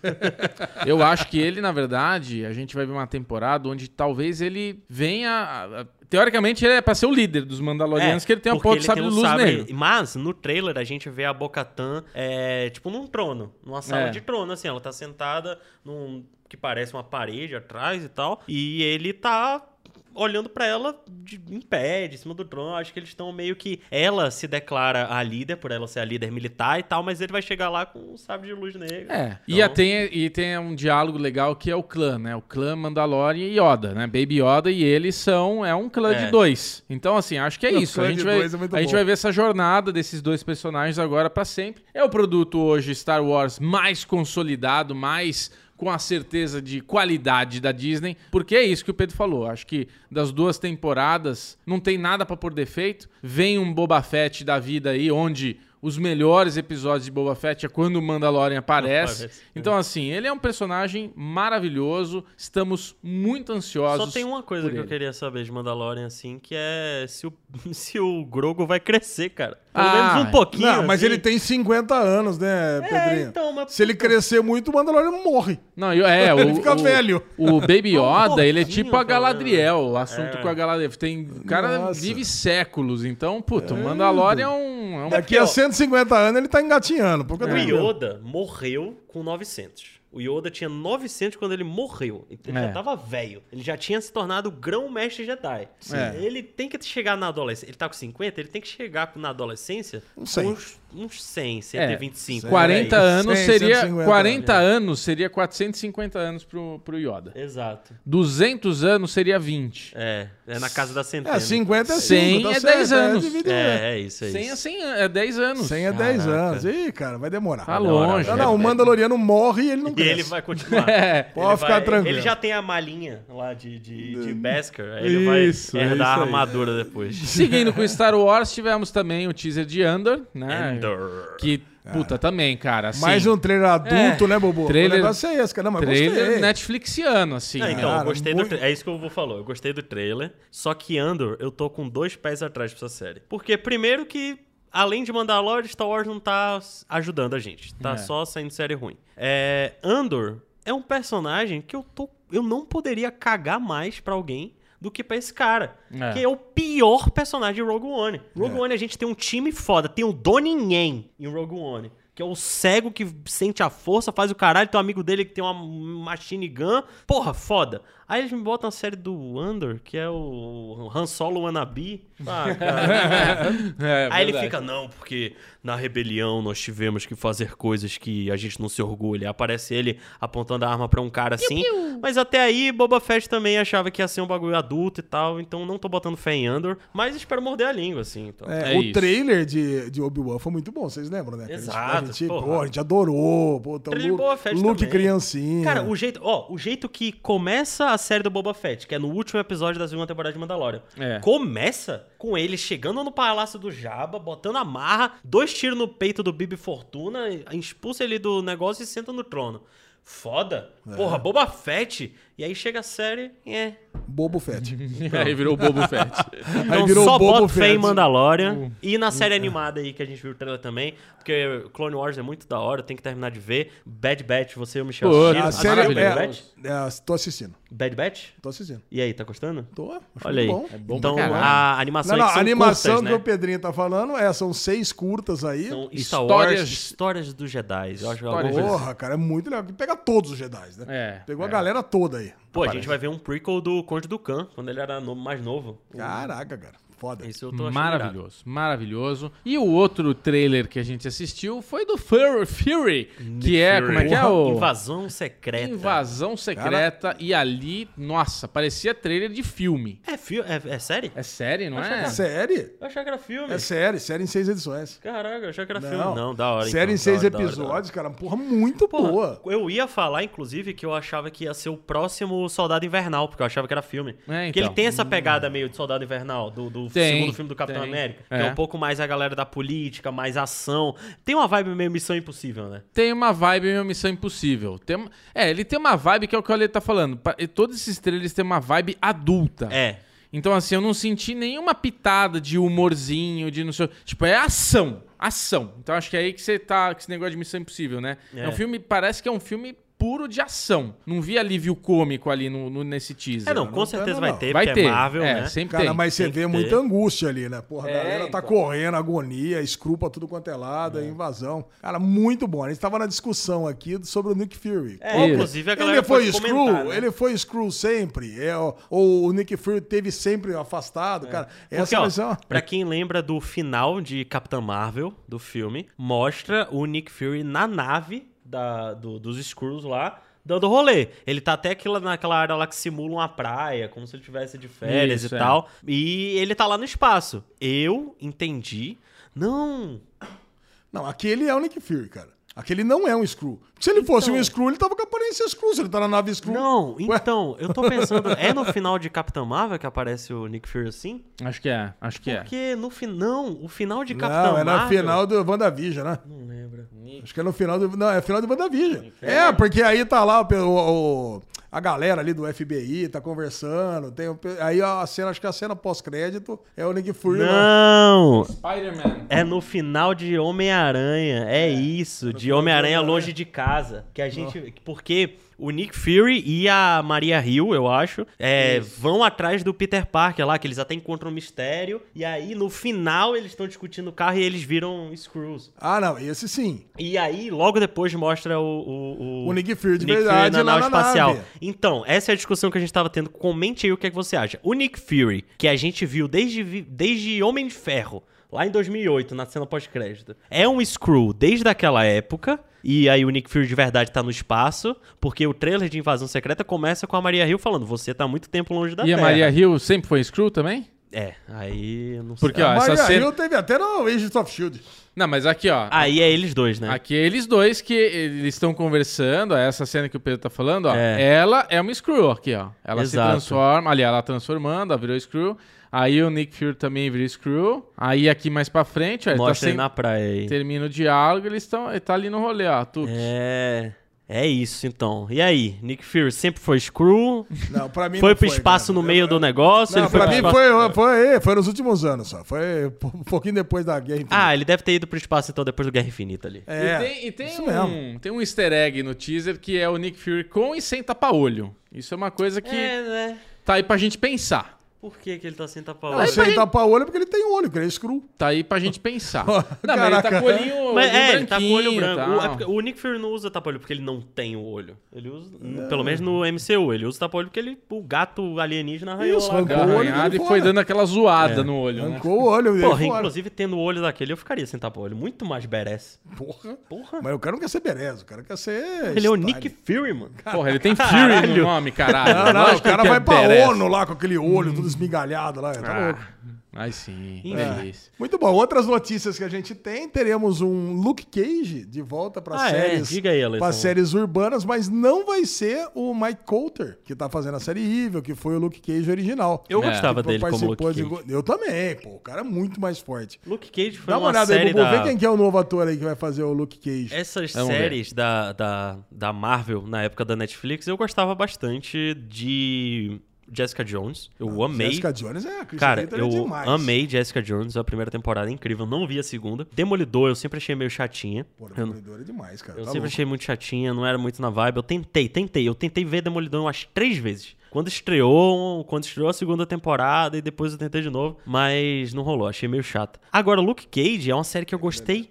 Eu acho que ele, na verdade, a gente vai ver uma temporada onde talvez ele venha. a- a- Teoricamente, ele é pra ser o líder dos Mandalorianos, que ele tem a É, porra de sabre um luz sabre- negro. Mas no trailer a gente vê a Bo-Katan é, tipo num trono, numa sala É. de trono, assim. Ela tá sentada num que parece uma parede atrás e tal. E ele tá olhando pra ela de, em pé, de cima do trono. Acho que eles estão meio que. Ela se declara a líder, por ela ser a líder militar e tal, mas ele vai chegar lá com um sabre de luz negro. É, e, Então- a- tem, e tem um diálogo legal que é o clã, né? O clã Mandalorian e Yoda, né? Baby Yoda e eles são. É um clã É. de dois. Então, assim, acho que é O isso. clã A gente, de vai, dois é muito a gente bom. vai ver essa jornada desses dois personagens agora pra sempre. É o produto hoje Star Wars mais consolidado, mais com a certeza de qualidade da Disney, porque é isso que o Pedro falou. Acho que das duas temporadas não tem nada pra pôr defeito. Vem um Boba Fett da vida aí, onde os melhores episódios de Boba Fett é quando o Mandalorian aparece. Aparece, é. Então, assim, ele é um personagem maravilhoso. Estamos muito ansiosos. Só tem uma coisa que eu ele. queria saber de Mandalorian, assim, que é se o, se o Grogo vai crescer, cara. Pelo Ah, menos um pouquinho. Não, mas assim. ele tem 50 anos, né, Pedrinho? então, mas- Se ele crescer muito, o Mandalorian morre. Não, eu- é, o, Ele fica o- velho. O Baby Um Yoda, ele é tipo a Galadriel, o assunto É. com a Galadriel. Tem, o cara Nossa. vive séculos, então, puta, o Mandalorian é um... É um Daqui a 150 anos ele tá engatinhando. Porque O Yoda morreu com 900. O Yoda tinha 900 quando ele morreu. Então ele É. já tava velho. Ele já tinha se tornado grão-mestre Jedi. É. Ele tem que chegar na adolescência. Ele tá com 50, ele tem que chegar na adolescência com uns uns 100, É, 125. 40 por aí. anos 100, seria 150, 40 anos seria 450 anos pro, pro Yoda. Exato. 200 anos seria 20. É, é na casa da centena. É, 50 é 100 5, tá é certo, 10 anos. dividir, É, é isso, é 100 isso. é 100 an- é 10 anos. 100 é 10 Caraca. anos. Ih, cara, vai demorar. Tá longe. Não, não, o Mandaloriano morre e ele não E cresce. ele vai continuar. É. Pode Ele ficar vai- tranquilo. Ele já tem a malinha lá de, de, de Beskar. Aí ele vai Isso, é herdar isso a aí. armadura depois. Seguindo com Star Wars, tivemos também o teaser de Andor, né? Que, puta, também, cara. Assim, Mais um trailer adulto, É. né, Bobo? Trailer- O negócio é esse, cara. Não, mas trailer gostei. Netflixiano, assim. Não, né? então, Cara, eu gostei muito- do tra- É isso que eu vou falar. Eu gostei do trailer. Só que Andor, eu tô com dois pés atrás pra essa série. Porque, primeiro, que além de Mandalorian, Star Wars não tá ajudando a gente. Tá É. só saindo série ruim. É, Andor é um personagem que eu tô. Eu não poderia cagar mais pra alguém do que pra esse cara. É. Que é o pior personagem de Rogue One. Rogue É. One a gente tem um time foda. Tem o Donnie Yen em Rogue One. Que é o cego que sente a força, faz o caralho. Tem um amigo dele que tem uma machine gun. Porra, foda. Aí eles me botam a série do Andor, que é o Han Solo Wannabe. Ah, cara. É, Aí ele fica, não, porque na rebelião nós tivemos que fazer coisas que a gente não se orgulha. Aparece ele apontando a arma pra um cara assim. Mas até aí, Boba Fett também achava que ia ser um bagulho adulto e tal. Então não tô botando fé em Andor. Mas espero morder a língua, assim. Então. É, É o isso. trailer de, de Obi-Wan foi muito bom, vocês lembram, né? Que a gente- Exato, A gente, porra. pô, a gente adorou. Pô, então, Trailer de Lu- Boba Fett Luke também. criancinha. Cara, o jeito, ó, o jeito que começa a série do Boba Fett, que é no último episódio da segunda temporada de Mandalorian. É. Começa com ele chegando no palácio do Jabba, botando a marra, dois tiros no peito do Bibi Fortuna, expulsa ele do negócio e senta no trono. Foda. É. Porra, Boba Fett. E aí chega a série, é. Bobo Fett. Aí virou o Bobo Fett. Então virou só Boba boto fé em Fett. Mandalorian. E na série animada aí que a gente viu o trailer também. Porque Clone Wars é muito da hora, tem que terminar de ver. Bad Batch, você e o Michel Pô, assistiram? A série é, Batch? é, Tô assistindo. Bad Batch? Tô assistindo. E aí, tá gostando? Tô. Acho Olha aí. bom. É bom então, a animação Não, não, é que a animação curtas, que né? o Pedrinho tá falando é, são seis curtas aí. São Histórias- Wars, histórias dos Jedi. Eu acho Histórias algo- Porra, cara, é muito legal. Que pega todos os Jedi, né? É, Pegou é. a galera toda aí. Pô, a gente vai ver um prequel do Conde do Khan, quando ele era mais novo. Caraca, cara. Foda. Isso eu tô achando irado. Maravilhoso, maravilhoso. E o outro trailer que a gente assistiu foi do Fur- Fury, que é, Fury. como é que é o... Invasão secreta. Invasão secreta. E ali, nossa, parecia trailer de filme. É, fi- é, é série? É série, não Acho é? que Série? Eu achava que era filme. É série. Série em seis edições. Caraca, eu achava que era Não. filme. Não, da hora. Série então, em seis hora, da hora, da hora. episódios, cara. Porra, muito Porra, boa. Eu ia falar, inclusive, que eu achava que ia ser o próximo Soldado Invernal, porque eu achava que era filme. É, Porque ele então. tem essa pegada meio de Soldado Invernal, do, do Tem, segundo filme do Capitão tem. América. Que É. é um pouco mais a galera da política, mais ação. Tem uma vibe meio Missão Impossível, né? Tem uma vibe meio Missão Impossível. Tem, é, ele tem uma vibe que é o que o Ale tá falando. E Todos esses trailers têm uma vibe adulta. É. Então, assim, eu não senti nenhuma pitada de humorzinho, de não sei. Tipo, é ação. Ação. Então, acho que é aí que você tá com esse negócio de Missão Impossível, né? É. É. um filme, parece que é um filme puro de ação. Não vi alívio cômico ali no, no- nesse teaser. É, não, não com tem, certeza não, vai não. ter, Vai porque ter. é Marvel, é, né? sempre Cara, tem. mas você tem que vê ter. muita angústia ali, né? Porra, a É, galera tá então. correndo, agonia, escrupa tudo quanto é lado, é invasão. Cara, muito bom. A gente tava na discussão aqui sobre o Nick Fury. É, Isso. inclusive a galera Ele foi screw, comentar, né? ele foi screw sempre. É, ó, ou o Nick Fury teve sempre afastado, cara. Essa Porque, ó, ser uma- pra quem lembra do final de Capitã Marvel, do filme, mostra o Nick Fury na nave da, do- dos Skrulls lá, dando rolê. Ele tá até aquela, naquela área lá que simula uma praia, como se ele tivesse de férias Isso, e é. tal. E ele tá lá no espaço. Eu entendi. Não, Não, aquele é o Nick Fury, cara. Aquele não é um screw. Se ele fosse Então- um screw, ele tava com a aparência screw. Se ele tá na nave screw. não. Ué. Então, eu tô pensando, é no final de Capitã Marvel que aparece o Nick Fury assim? Acho que é, acho que é. Porque no final, o final de Capitã Não, é na Marvel... final do WandaVision, né? Não lembro. Acho que é no final do. Não, é final do WandaVision. É, porque aí tá lá o, o- o- a galera ali do FBI, tá conversando. Tem, aí a cena, acho que a cena pós-crédito é o Nick Fury lá. Não! Spider-Man. É no final de Homem-Aranha. É, isso, de Homem-Aranha longe de casa. Que a gente. Porque o Nick Fury e a Maria Hill, eu acho, é, vão atrás do Peter Parker lá, que eles até encontram um mistério. E aí, no final, eles estão discutindo o carro e eles viram Screws. Ah, não, esse sim. E aí, logo depois, mostra o. O, O Nick Fury de verdade na lá nave na espacial. nave. Então, essa é a discussão que a gente tava tendo. Comente aí o que, é que você acha. O Nick Fury, que a gente viu desde, desde Homem de Ferro, lá em 2008, na cena pós-crédito. É um Screw desde aquela época. E aí o Nick Fury de verdade tá no espaço, porque o trailer de Invasão Secreta começa com a Maria Hill falando: "Você tá muito tempo longe da E a Terra". Maria Hill sempre foi Screw também? É, aí eu não Porque, sei. ó, A essa Maria cena... Hill teve até no Agents of S.H.I.E.L.D. Não, mas aqui, ó. Aí é eles dois, né? Aqui eles dois que eles estão conversando, ó, essa cena que o Pedro tá falando, ó. É. Ela é uma Screw aqui, ó. Ela se Exato. transforma, ali ela transformando, ela virou Screw. Aí o Nick Fury também virou Screw. Aí aqui mais pra frente, ó, ele tá Mostra sem... ele na praia aí. termina o diálogo, eles estão, ele tá ali no rolê, ó, tu. É. É isso então. E aí? Nick Fury sempre foi Screw? Não, pra mim Foi não pro espaço cara. no meio do negócio? Não, ele foi pra mim espaço... foi, foi, foi nos últimos anos só. Foi um pouquinho depois da Guerra Infinita. Ah, ele deve ter ido pro espaço então depois do Guerra Infinita ali. é. e tem, e tem isso um, mesmo. tem um easter egg no teaser que é o Nick Fury com e sem tapa-olho. Isso é uma coisa que né? tá aí pra gente pensar. Por que, que ele tá sem tapa Não, olho? se ele tapa o olho é porque ele tem olho, que ele é screw. Tá aí pra gente pensar. não, mas ele tá Caraca. com o olhinho, Mas é, ele tá com o olho branco. O, é porque o Nick Fury não usa tapa-olho porque ele não tem o olho. Ele usa, pelo menos no MCU, ele usa tapa-olho porque ele, o gato alienígena arranhou Isso, lá. arrancou o olho Arranhado e foi dando aquela zoada no olho, né? Arrancou o olho dele Porra, fora. inclusive tendo o olho daquele eu ficaria sem tapa-olho. Muito mais badass. Porra. Porra. Mas o cara não quer ser Berez, o cara quer ser. Ele é o style. Nick Fury, mano. Porra, ele tem Fury no nome, caralho. Não, não, o cara vai é pra. ONU lá com aquele olho esmigalhado lá. Tá louco. Aí sim, É. Muito bom. Outras notícias que a gente tem, teremos um Luke Cage de volta para Ah, é? séries, Diga aí, para séries urbanas, mas não vai ser o Mike Coulter que tá fazendo a série Evil, que foi o Luke Cage original. Eu É. gostava Que dele como Luke participou Cage. de- Eu também, pô. O cara é muito mais forte. Luke Cage foi Dá uma uma olhada aí, série Bubu. da... Vê quem que é o novo ator aí que vai fazer o Luke Cage. Essas Vamos ver. séries da, da, da Marvel, na época da Netflix, eu gostava bastante de Jessica Jones. Eu amei. Jessica Jones é a Christian Cara, eu é demais. amei Jessica Jones, a primeira temporada é incrível, não vi a segunda. Demolidor, eu sempre achei meio chatinha. Pô, Eu, Demolidor é demais, cara. eu tá sempre louco. achei muito chatinha, não era muito na vibe. Eu tentei, tentei. Eu tentei ver Demolidor umas três vezes. Quando estreou, quando estreou a segunda temporada e depois eu tentei de novo, mas não rolou, achei meio chato. Agora, Luke Cage é uma série que eu gostei.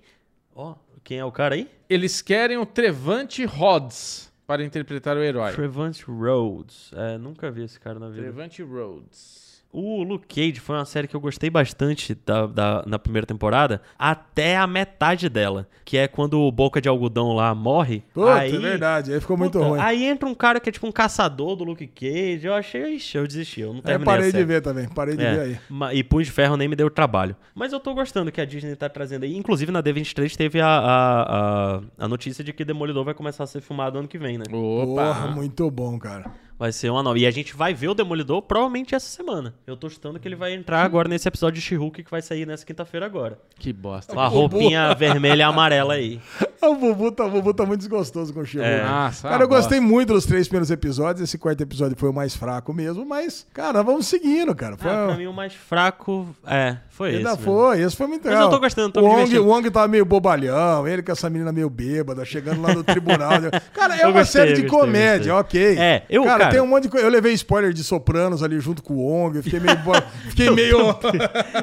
Ó, quem é o cara aí? Eles querem o Trevante Rhodes para interpretar o herói. Trevante Rhodes. É, nunca vi esse cara na vida. Trevante Rhodes. O Luke Cage foi uma série que eu gostei bastante da, da- na primeira temporada, até a metade dela, que é quando o Boca de Algodão lá morre. Puta, aí, é verdade. Aí ficou muito Puta, ruim. Aí entra um cara que é tipo um caçador do Luke Cage. Eu achei, ixi, eu desisti, eu não eu terminei parei a de ver também. Parei de É, ver aí. E Punho de Ferro nem me deu trabalho. Mas eu tô gostando que a Disney tá trazendo aí. Inclusive na D23 teve a, a, a, a notícia de que Demolidor vai começar a ser filmado ano que vem, né? Opa! Porra, muito bom, cara. Vai ser uma nova. E a gente vai ver o Demolidor provavelmente essa semana. Eu tô chutando que ele vai entrar agora nesse episódio de She-Hulk que vai sair nessa quinta-feira agora. Que bosta. Com a roupinha vermelha e amarela aí. O Bubu tá, o Bubu tá muito desgostoso com o Chico. É. Nossa, Cara, eu uma gostei muito dos três primeiros episódios. Esse quarto episódio foi o mais fraco mesmo, mas, cara, vamos seguindo, cara. Foi, Ah, pra mim o mais fraco, é, foi esse. ainda mesmo. foi, esse foi muito Mas legal. eu tô gostando, tô o me Wong, o Wong tava meio bobalhão, ele com essa menina meio bêbada, chegando lá no tribunal. cara, é Eu uma gostei, série eu de gostei, comédia, gostei. ok. É, eu, cara, cara- tem um monte de coisa. Eu levei spoiler de Sopranos ali junto com o Wong, eu fiquei meio. bo- fiquei meio.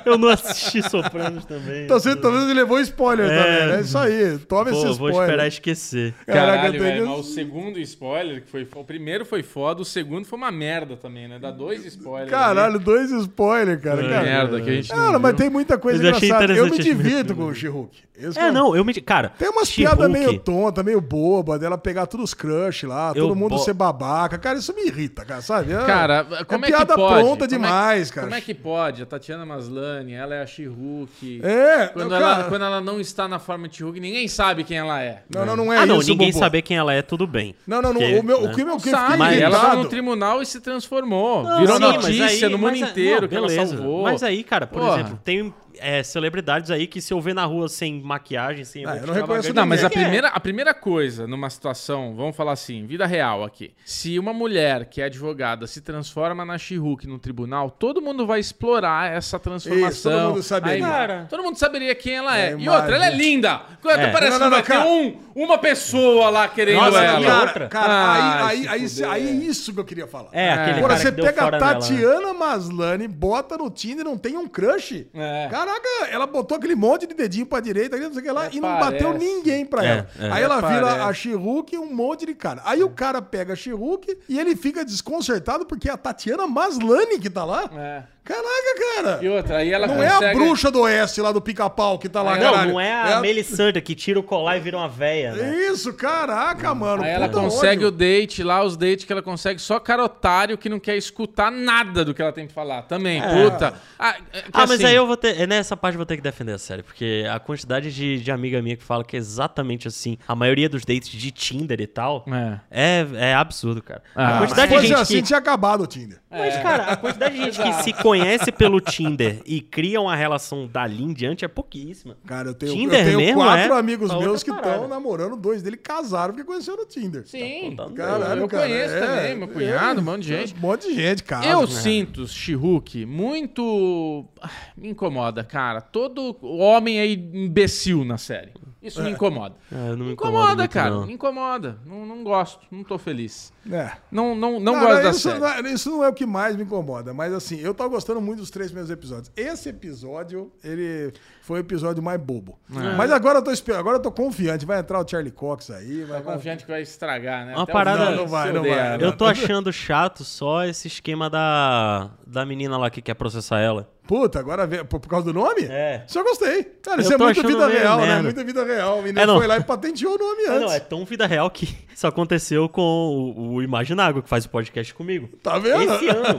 Eu não assisti Sopranos também. Então, você talvez ele levou spoiler É. também. É isso aí. Toma esse Pô, vou spoiler. esperar esquecer. Caraca, Caralho, velho, que- mas o segundo spoiler, que foi. O primeiro foi foda, o segundo foi uma merda também, né? Dá dois spoilers. Caralho, dois spoilers, cara. ali. cara. merda que a gente não. Cara, mas tem muita coisa Mas eu engraçada. Eu me divirto com o She-Hulk. É, não, eu me. Cara, Tem umas piadas meio tonta, meio boba, dela pegar todos os crush lá, Eu todo mundo bo- ser babaca. Cara, isso me irrita, cara, sabe? É- Cara, como é, piada que pode? pronta Como é- demais, cara. Como é que pode? A Tatiana Maslany, ela é a She-Hulk. É, Quando, não, ela, cara- quando ela não está na forma de She-Hulk, ninguém sabe quem ela é. Não, não, não é ah, não, isso, ninguém Bubu. saber quem ela é, tudo bem. Não, não, não. O, meu, né? o que, o que eu Sabe, Mas- ela foi no tribunal e se transformou. Virou notícia aí- no mundo inteiro que ela beleza. salvou. Mas aí, cara, por Porra. Exemplo, tem é, celebridades aí que se eu ver na rua sem maquiagem, sem Ah, eu roupa não reconheço Não, mas a Ninguém primeira, a primeira coisa numa situação, vamos falar assim, vida real aqui. Se uma mulher que é advogada se transforma na She-Hulk no tribunal, todo mundo vai explorar essa transformação. Isso, todo mundo saberia. Aí, Cara. todo mundo saberia quem ela é. É, e outra, ela é linda. Quando É. Parece Não, não, que vai não, cara. ter um, uma pessoa lá querendo Nossa, ela. e Cara, outra? cara, Ah, aí, aí, aí, aí é isso que eu queria falar. É, aquele Agora, cara você que deu pega a fora nela, né? Tatiana Maslany, bota no Tinder e não tem um crush. É. Caraca, ela botou aquele monte de dedinho pra direita, não sei o que lá, É, e não parece. bateu ninguém pra É, ela. é. Aí ela É, vira parece. a She-Hulk e um monte de cara. Aí o cara pega a She-Hulk e ele fica desconcertado porque é a Tatiana Maslany que tá lá. É. Caraca, cara. E outra, aí ela Não é consegue... a bruxa do oeste lá do pica-pau que tá lá, Não, caralho. não é a Melisandre que tira o colar e vira uma véia, né? Isso, caraca, mano. Aí ela puta consegue ódio. o date lá, os dates que ela consegue só cara otário que não quer escutar nada do que ela tem pra falar. Também, puta. Ah, é Ah, mas assim, aí eu vou ter. é Nessa parte eu vou ter que defender a série, porque a quantidade de, de amiga minha que fala que é exatamente assim. A maioria dos dates de Tinder e tal É. é, é absurdo, cara. Ah, a Se quantidade de fosse gente assim, que. tinha acabado o Tinder. Mas, cara, a quantidade de gente que se conhece pelo Tinder e cria uma relação dali em diante é pouquíssima. Cara, eu tenho, Tinder eu tenho mesmo quatro é amigos outra meus que estão namorando, dois dele casaram porque conheceu no Tinder. Sim, Tá Caralho, eu cara, conheço é, também, meu cunhado, é, um monte de gente. Um monte de gente, cara. Eu sinto, Shihuk, muito. Ah, Me incomoda, cara. Todo homem é imbecil na série. Isso me incomoda. É, não me Me incomoda incomoda, muito, cara. não. Me incomoda. Não, não gosto. Não tô feliz. É. Não, não, não Cara, gosto da isso, série. não é, isso não é o que mais me incomoda, mas assim, eu tava gostando muito dos três primeiros episódios. Esse episódio, ele foi o episódio mais bobo. É. Mas agora eu tô agora eu tô confiante. Vai entrar o Charlie Cox aí. Vai, Tô confiante que vai estragar, né? Uma Até parada- Não, não vai, não odeia, vai. né? Eu tô achando chato só esse esquema da, da menina lá que quer processar ela. Puta, agora por, por causa do nome? É. Isso eu gostei. Cara, Eu isso é muita achando vida real, né? merda. Muita vida real. O menino É, não. foi lá e patenteou o nome antes. não, é tão vida real que isso aconteceu com o, o Imaginário, que faz o podcast comigo. Tá vendo? Esse ano,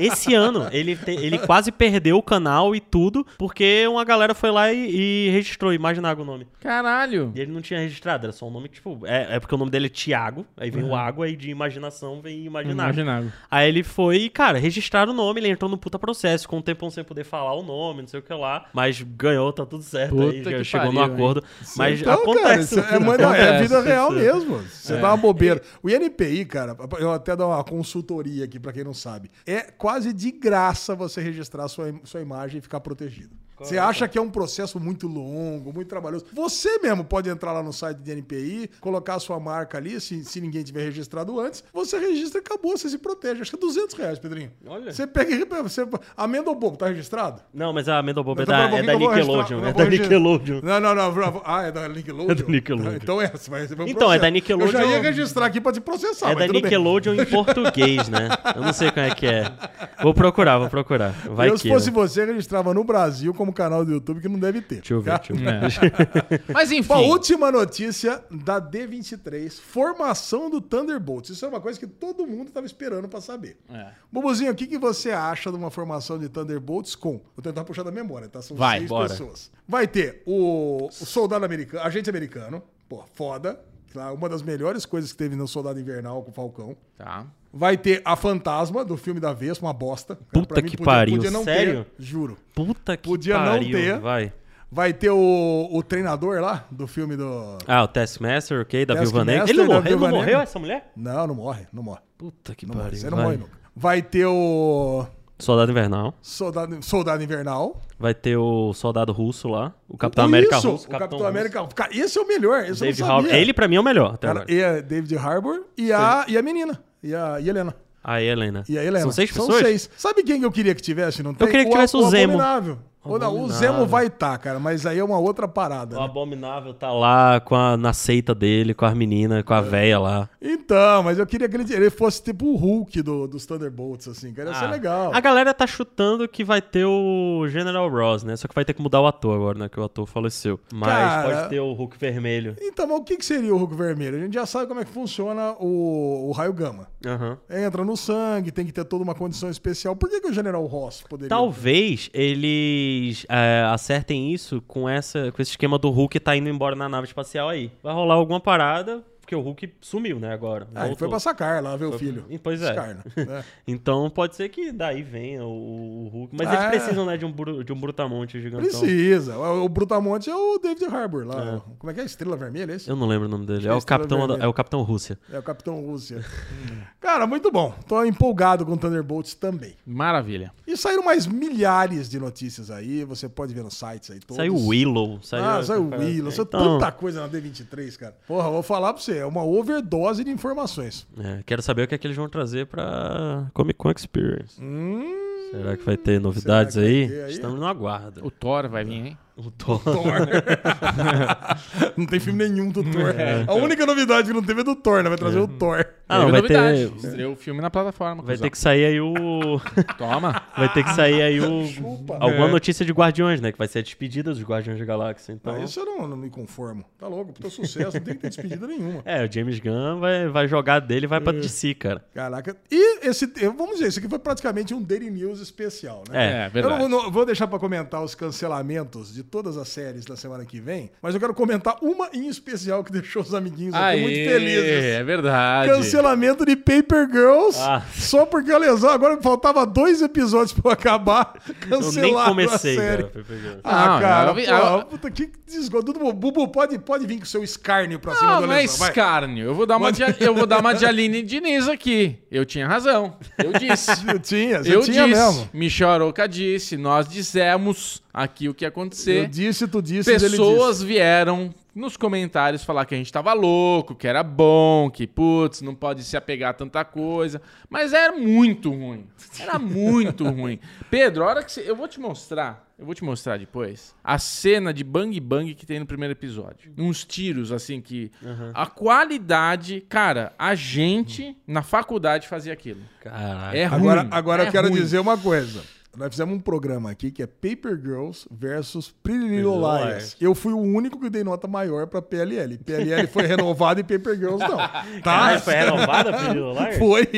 esse ano, ele, te- ele quase perdeu o canal e tudo, porque uma galera foi lá e, e registrou Imaginago o nome. Caralho. E ele não tinha registrado, era só um nome que, tipo, é, é porque o nome dele é Tiago, aí vem o Água, aí de imaginação vem Imaginago. Imaginável. Aí ele foi, e, cara, registraram o nome, ele entrou no puta processo, com um tempão sem poder falar o nome, não sei o que lá, mas ganhou, tá tudo certo aí, Puta já que chegou pariu, no acordo. Mas Então, cara, acontece. isso é, não, é Acontece, vida real mesmo. Você dá uma bobeira. O INPI, cara, eu até dar uma consultoria aqui pra quem não sabe. É quase de graça você registrar sua, sua imagem e ficar protegido. Você acha que é um processo muito longo, muito trabalhoso. Você mesmo pode entrar lá no site do INPI, colocar a sua marca ali, se, se ninguém tiver registrado antes, você registra e acabou, você se protege. Acho que é 200 reais, Pedrinho. Olha. Você pega e... Você, amenda bobo, tá registrado? Não, mas a Amanda Bob é Então, da, é da eu vou Nickelodeon. É da. Nickelodeon. Não, não, não. Ah, é da Nickelodeon? É da Nickelodeon. Então é, vai ser um Então, é da processo. Nickelodeon- Eu já ia registrar aqui pra te processar, É da tudo bem. Nickelodeon em português, né? Eu não sei como é que é. Vou procurar, vou procurar. Vai eu, que. se fosse né? você, registrava no Brasil como canal do YouTube, que não deve ter. Deixa eu ver, deixa eu ver. Mas enfim. Bom, última notícia da D23, formação do Thunderbolts. Isso é uma coisa que todo mundo tava esperando pra saber. É. Bubuzinho, o que, que você acha de uma formação de Thunderbolts com? Vou tentar puxar da memória, tá? São Vai, seis bora. pessoas. Vai ter o, o soldado americano, agente americano, pô, foda. Tá? Uma das melhores coisas que teve no Soldado Invernal com o Falcão. Tá. Vai ter a Fantasma do filme da Vespa, uma bosta. Puta mim, que podia- pariu, podia não sério? ter, juro. Puta que Podia não pariu. ter. Vai. Vai ter o, o treinador lá do filme do. Ah, o Taskmaster, ok, da Viúva Negra. Ele não ele não morreu essa mulher? Não, não morre, não morre. Puta que Não morre, pariu. você não vai. morre nunca. Vai ter o Soldado Invernal. Soldado, Soldado Invernal. Vai ter o Soldado Russo lá. O Capitão América Isso, Russo. o Capitão Russo. América. Cara, esse é o melhor. Esse David eu não Harbour. sabia. Ele, pra mim, é o melhor até Cara, agora. e a David Harbour e a, e a menina. E a, e a Helena. A Helena. E a Helena. São seis São pessoas? seis. Sabe quem que eu queria que tivesse? Não tem? queria que tivesse o Zemo. Abominável. Ou não, o. Zemo vai estar, cara, mas aí é uma outra parada. O né? Abominável tá lá com a, na seita dele, com as meninas, com a véia lá. Então, mas eu queria que ele, ele fosse tipo o Hulk do, dos Thunderbolts, assim, cara. Ia ser Ah, legal. A galera tá chutando que vai ter o General Ross, né? Só que vai ter que mudar o ator agora, né? Que o ator faleceu. Mas Cara- pode ter o Hulk vermelho. Então, mas o que, que seria o Hulk vermelho? A gente já sabe como é que funciona o, o raio gama. Aham. Entra no sangue, tem que ter toda uma condição especial. Por que, que o General Ross poderia. Talvez é, acertem isso com, essa, com esse esquema do Hulk tá indo embora na nave espacial aí. Vai rolar alguma parada, porque o Hulk sumiu, né, agora. Ah, ele foi pra sacar lá, ver o Foi- filho. Pois é. Né? Então pode ser que daí venha o, o Hulk. Mas Ah. eles precisam, né, de um, de um brutamonte gigantão. Precisa. O, o Brutamonte é o David Harbour lá. Como é que é? Estrela Vermelha, é esse? Eu não lembro o nome dele. É é o, Capitão, é o Capitão Rússia. É o Capitão Rússia. Cara, muito bom. Tô empolgado com Thunderbolts também. Maravilha. E saíram mais milhares de notícias aí. Você pode ver nos sites aí todos. Saiu o Willow. Saiu Ah, saiu o Willow. Saiu Então, tanta coisa na D23, cara. Porra, vou falar pra você. É uma overdose de informações. é, quero saber o que é que eles vão trazer pra Comic Con Experience. Hum. Será que vai ter novidades vai aí? ter aí? Estamos no aguardo. O Thor vai vir, hein? O Thor. Thor. não tem filme nenhum do Thor. É. A única novidade que não teve é do Thor, né? Vai trazer o Thor. Ah, não, vai ter, novidade. Estreou o filme na plataforma. vai cuzão. ter que sair aí o. Toma. Vai ter que sair aí o. Chupa. Alguma É. notícia de Guardiões, né? Que vai ser a despedida dos Guardiões da Galáxia. Então. Ah, isso eu não, não me conformo. Tá louco, puta sucesso, não tem que ter despedida nenhuma. É, o James Gunn vai, vai jogar dele e vai pra DC, cara. Caraca. E esse, eu- vamos dizer, isso aqui foi praticamente um Daily News especial, né? É. É, Eu verdade. não, não- vou deixar pra comentar os cancelamentos de todas as séries da semana que vem, mas eu quero comentar uma em especial que deixou os amiguinhos aqui Aê, muito felizes. É verdade. Cancelamento de Paper Girls. Ah. Só porque a lesão. Agora faltava dois episódios pra eu acabar. Eu Cancelaram nem comecei, a série. cara. Ah, Não, cara, eu vi- pô, eu- puta, que desgosto. Bubu, pode, pode vir com seu escárnio pra cima Não, do não é escárnio. Eu vou dar uma de, eu vou dar uma de Aline Diniz aqui. Eu tinha razão. Eu disse. Eu tinha, você eu tinha disse. mesmo. Michoroca disse. Nós dissemos aqui o que ia Eu acontecer. disse, tu disse, ele Pessoas disse. vieram nos comentários falar que a gente tava louco, que era bom, que putz, não pode se apegar a tanta coisa. Mas era muito ruim. Era muito ruim. Pedro, a hora que você. Eu vou te mostrar. Eu vou te mostrar depois a cena de bang bang que tem no primeiro episódio. Uns tiros, assim, que. A qualidade. Cara, a gente na faculdade fazia aquilo. Caraca. É ruim. Agora, agora é eu quero ruim. dizer uma coisa. Nós fizemos um programa aqui que é Paper Girls versus Pretty Little Little Liars. Eu fui o único que dei nota maior pra PLL. PLL foi renovado e Paper Girls não. Tá? Caralho, foi renovada a Pretty Liars? Foi.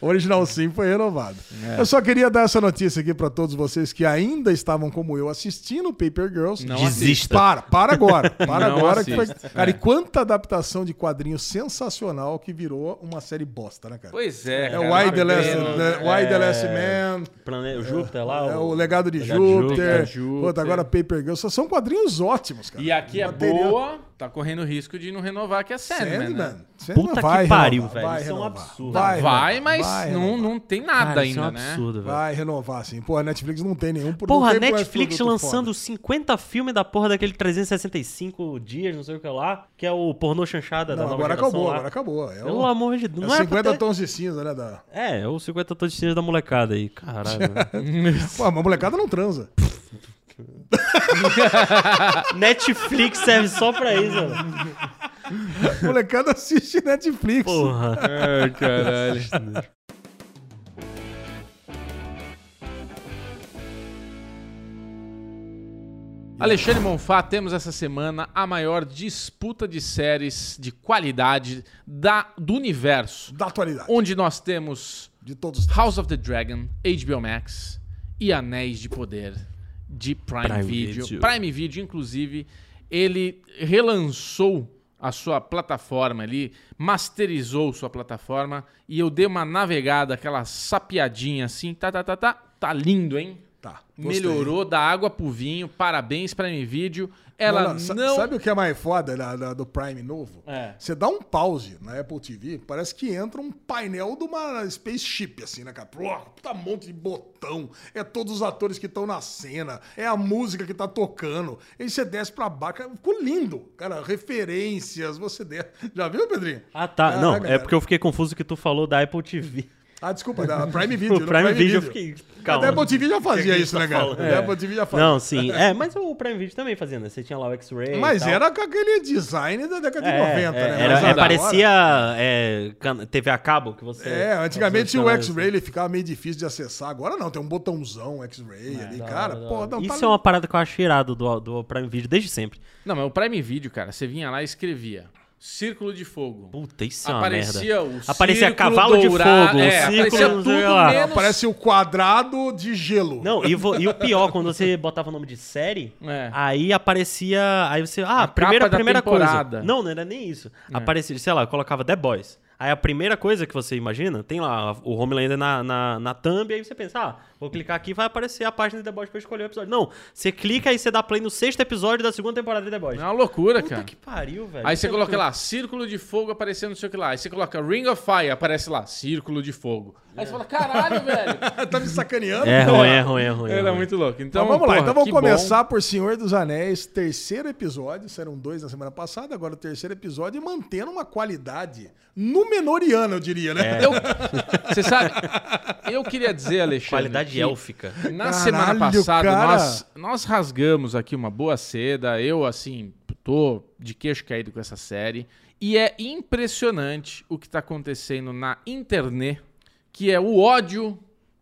Original Sim foi renovado. Eu só queria dar essa notícia aqui pra todos vocês que ainda estavam como eu assistindo Paper Girls. Não Desista. Para, para agora. Para Não agora. Que foi... assista. Cara, É. e quanta adaptação de quadrinho sensacional que virou uma série bosta, né, cara? Pois é. É cara, o Why the, uma Last, né, Why the Last Man, Plane... O Júpiter lá. é o Legado de Legado de Júpiter. Júpiter. Puta, agora Paper Girls. Só são quadrinhos ótimos, cara. E aqui é boa, tá correndo risco de não renovar, que é Sandman, né? Sandman. Sandman Puta que vai pariu, renovar, velho. vai Isso é um renovar. absurdo. Vai, renovar, mas vai não, renovar. não tem nada Cara, isso é um ainda, né? absurdo, velho. Vai renovar, sim. Pô, a Netflix não tem nenhum. por- Porra, a Netflix produto lançando foda. 50 filmes da porra daquele 365 dias, não sei o que lá, que é o pornô chanchada da Não, nova agora geração acabou, lá. agora acabou. É, Pelo o, amor de Deus. é Não era pra 50 ter- tons de cinza, né? Da... É, é o 50 tons de cinza da molecada aí. Caralho. Pô, mas a molecada não transa. Netflix serve só pra isso. A molecada assiste Netflix. Porra. Ai, caralho. Alexandre Monfá, temos essa semana a maior disputa de séries de qualidade da, do universo, Da atualidade. onde nós temos De todos os House of the Dragon, HBO Max e Anéis de Poder de Prime, Prime Video. Video. Prime Video, inclusive, ele relançou a sua plataforma ali, masterizou sua plataforma e eu dei uma navegada, aquela sapiadinha assim, tá, tá, tá, tá, tá lindo, hein? Tá. gostei. Melhorou da água pro vinho, parabéns Prime Video. Ela Não, não... não, sa- Sabe o que é mais foda da- da- do Prime novo? É. Você dá um pause na Apple TV, parece que entra um painel de uma spaceship, assim, né, cara? Pô, Puta monte de botão. É todos os atores que estão na cena. É a música que tá tocando. Aí você desce pra baixo. Ficou lindo. Cara, referências, você desce. Já viu, Pedrinho? Ah, tá. Caraca, não, é cara. porque eu fiquei confuso que tu falou da Apple TV. Ah, desculpa, da Prime Video. O do Prime Video eu fiquei. A Calma. da Apple TV já fazia a isso, tá né, cara? falando? A É. Apple TV já fazia. Não, sim. É, mas o Prime Video também fazia, né? Você tinha lá o X-Ray. Mas e tal. era com aquele design da década de É, 90, é, né? Era, é, parecia é, TV a cabo que você. É, antigamente o X-Ray ele ficava meio difícil de acessar. Agora não, tem um botãozão X-Ray ali, da cara. Pô, não, Isso tá é uma parada que eu acho irado do, do Prime Video desde sempre. Não, mas o Prime Video, cara, você vinha lá e escrevia Círculo de Fogo. Puta, isso é uma Aparecia merda. o Aparecia círculo cavalo de dourado, fogo, é, círculo, aparecia tudo menos... Parece o quadrado de gelo. Não, e, vo- e o pior, quando você botava o nome de série, É. aí aparecia. Aí você. Ah, A primeira, primeira temporada. coisa. Não, não era nem isso. Aparecia, sei lá, colocava The Boys. Aí a primeira coisa que você imagina, tem lá o Homelander na, na, na thumb, aí você pensa, ah, vou clicar aqui e vai aparecer a página de The Boys pra eu escolher o episódio. Não, você clica e você dá play no sexto episódio da segunda temporada de The Boys. É uma loucura, Puta cara. que pariu, velho. Aí você é coloca loucura. lá, Círculo de Fogo aparecendo não sei o que lá. Aí você coloca Ring of Fire, aparece lá, Círculo de Fogo. Aí você fala, caralho, velho. tá me sacaneando? É ruim, é ruim, é ruim. é Era ruim. muito louco. Então, Então vamos lá, porra, então vamos bom. começar por Senhor dos Anéis, terceiro episódio, serão dois na semana passada, agora o terceiro episódio, e mantendo uma qualidade Númenoriana, eu diria, né? Eu- Você sabe, eu queria dizer, Alexandre. Qualidade que élfica. Na Caralho, semana passada, cara. nós, nós rasgamos aqui uma boa seda. Eu, assim, Tô de queixo caído com essa série. E é impressionante o que tá acontecendo na internet, que é o ódio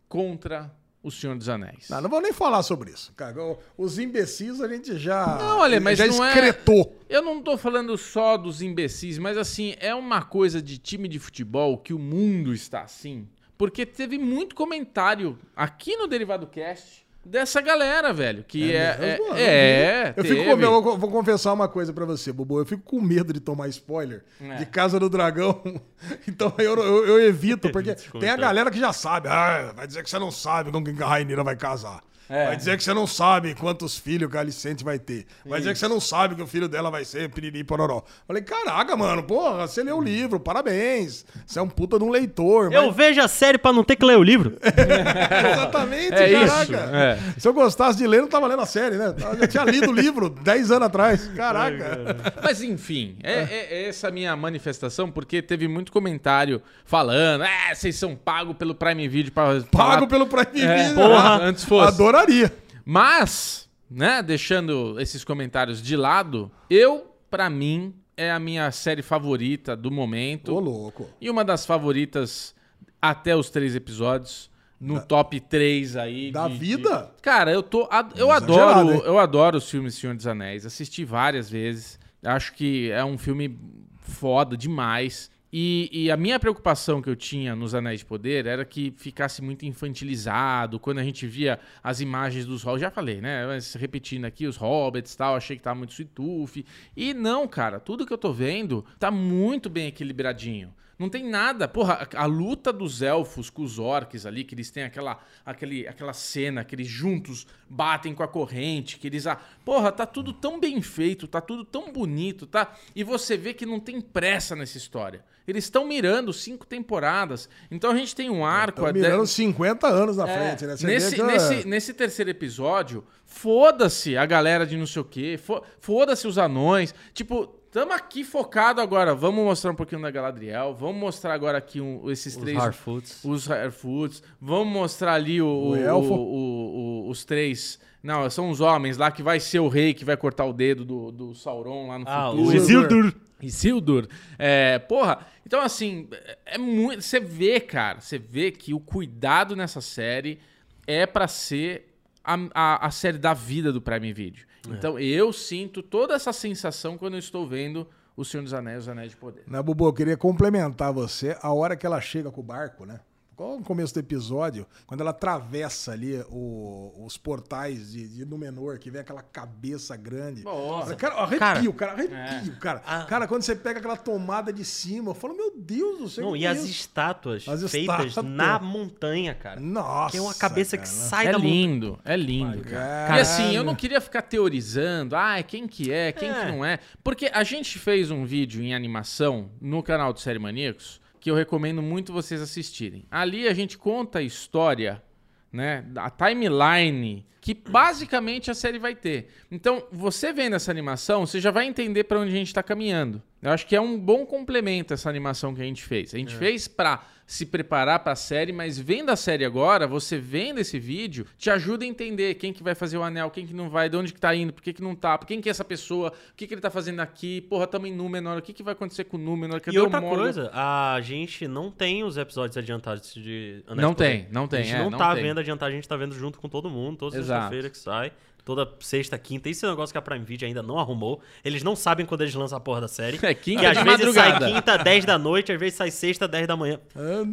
contra o Senhor dos Anéis. Não, não vou nem falar sobre isso. Cara, os imbecis a gente já, Não, olha, mas já não é- excretou. Eu não tô falando só dos imbecis, mas assim, é uma coisa de time de futebol que o mundo está assim. Porque teve muito comentário aqui no Derivado Cast dessa galera, velho. Que é. É, mesmo? é, Eu fico com, eu vou- vou confessar uma coisa pra você, Bubu. Eu fico com medo de tomar spoiler É. de Casa do Dragão. Então eu, eu, eu evito, porque tem a galera que já sabe. Ah, vai dizer que você não sabe com quem que a Rainira vai casar. É. Vai dizer que você não sabe quantos filhos que a Alicente vai ter. Vai dizer que você não sabe que o filho dela vai ser piriri pororó. Falei, caraca, mano, porra, você leu o livro, parabéns. Você é um puta de um leitor. Eu mas- vejo a série pra não ter que ler o livro. Exatamente, É caraca. isso, é. Se eu gostasse de ler, não tava lendo a série, né? Eu já tinha lido o livro 10 anos atrás. Caraca. Mas enfim, é, é- é essa minha manifestação, porque teve muito comentário falando, é, vocês são pagos pelo Prime Video pra. Pago falar- pelo Prime É, Video. porra. né? Antes fosse. Mas, né, deixando esses comentários de lado, eu, pra mim, é a minha série favorita do momento. Ô, louco. E uma das favoritas até os três episódios. No top 3 aí. Da de- vida? de- Cara, eu tô. ad- Eu adoro. hein? Eu adoro os filmes Senhor dos Anéis. Assisti várias vezes. Acho que é um filme foda demais. E, e a minha preocupação que eu tinha nos Anéis de Poder era que ficasse muito infantilizado. Quando a gente via as imagens dos hobbits, já falei, né? Mas repetindo aqui, os hobbits e tal, achei que tava muito sweet E não, cara, tudo que eu tô vendo tá muito bem equilibradinho. Não tem nada. Porra, a, luta dos elfos com os orcs ali, que eles têm aquela, aquele, aquela cena que eles juntos batem com a corrente, que eles. Ah, porra, tá tudo tão bem feito, tá tudo tão bonito, tá? E você vê que não tem pressa nessa história. Eles estão mirando cinco temporadas. Então a gente tem um arco. Tô a de- mirando 50 anos na é, frente, né? Você nesse, que- nesse, nesse terceiro episódio, foda-se a galera de não sei o quê, fo- foda-se os anões. Tipo, tamo aqui focado agora. Vamos mostrar um pouquinho da Galadriel. Vamos mostrar agora aqui um- esses Os três. Harfoots. Os Harfoots. Vamos mostrar ali o, O o- elfo. o- o- os três. Não, são os homens lá que vai ser o rei que vai cortar o dedo do, do Sauron lá no Ah, futuro. o Isildur. Isildur. É, porra, então assim, é muito. Você vê, cara, você vê que o cuidado nessa série é pra ser a, a, a série da vida do Prime Video. Então eu sinto toda essa sensação quando eu estou vendo O Senhor dos Anéis, Os Anéis de Poder. Né, Bubu, eu queria complementar você a hora que ela chega com o barco, né? Qual o começo do episódio? Quando ela atravessa ali o- os portais de, de Númenor, que vem aquela cabeça grande. Nossa. Cara, arrepio, cara, arrepio, cara. Ah. Cara, quando você pega aquela tomada de cima, eu falo, meu Deus do céu. Não, que e que é as estátuas As feitas estátuas. na montanha, cara. Nossa. Que é uma cabeça que cara. sai É da montanha. lindo, é lindo, cara. Caralho. E assim, eu não queria ficar teorizando, ah, quem que é, quem É. que não é. Porque a gente fez um vídeo em animação no canal do Série Maníacos, que eu recomendo muito vocês assistirem. Ali a gente conta a história, né, a timeline que basicamente a série vai ter. Então, você vendo essa animação, você já vai entender pra onde a gente tá caminhando. Eu acho que é um bom complemento essa animação que a gente fez. A gente fez pra se preparar pra série, mas vendo a série agora, você vendo esse vídeo, te ajuda a entender quem que vai fazer o anel, quem que não vai, de onde que tá indo, por que que não tá, por quem que é essa pessoa, o que que ele tá fazendo aqui, porra, tamo em Númenor, o que que vai acontecer com o Númenor, cadê E outra o coisa, a gente não tem os episódios adiantados de Anéis Não tem, não tem, A gente é, não, não tá tem. vendo adiantado, a gente tá vendo junto com todo mundo, Exato. Sexta-feira que sai. Toda sexta, quinta. Esse negócio que a Prime Video ainda não arrumou. Eles não sabem quando eles lançam a porra da série. É, quinta que às vezes madrugada. sai quinta, 10 da noite, às vezes sai sexta, 10 da manhã.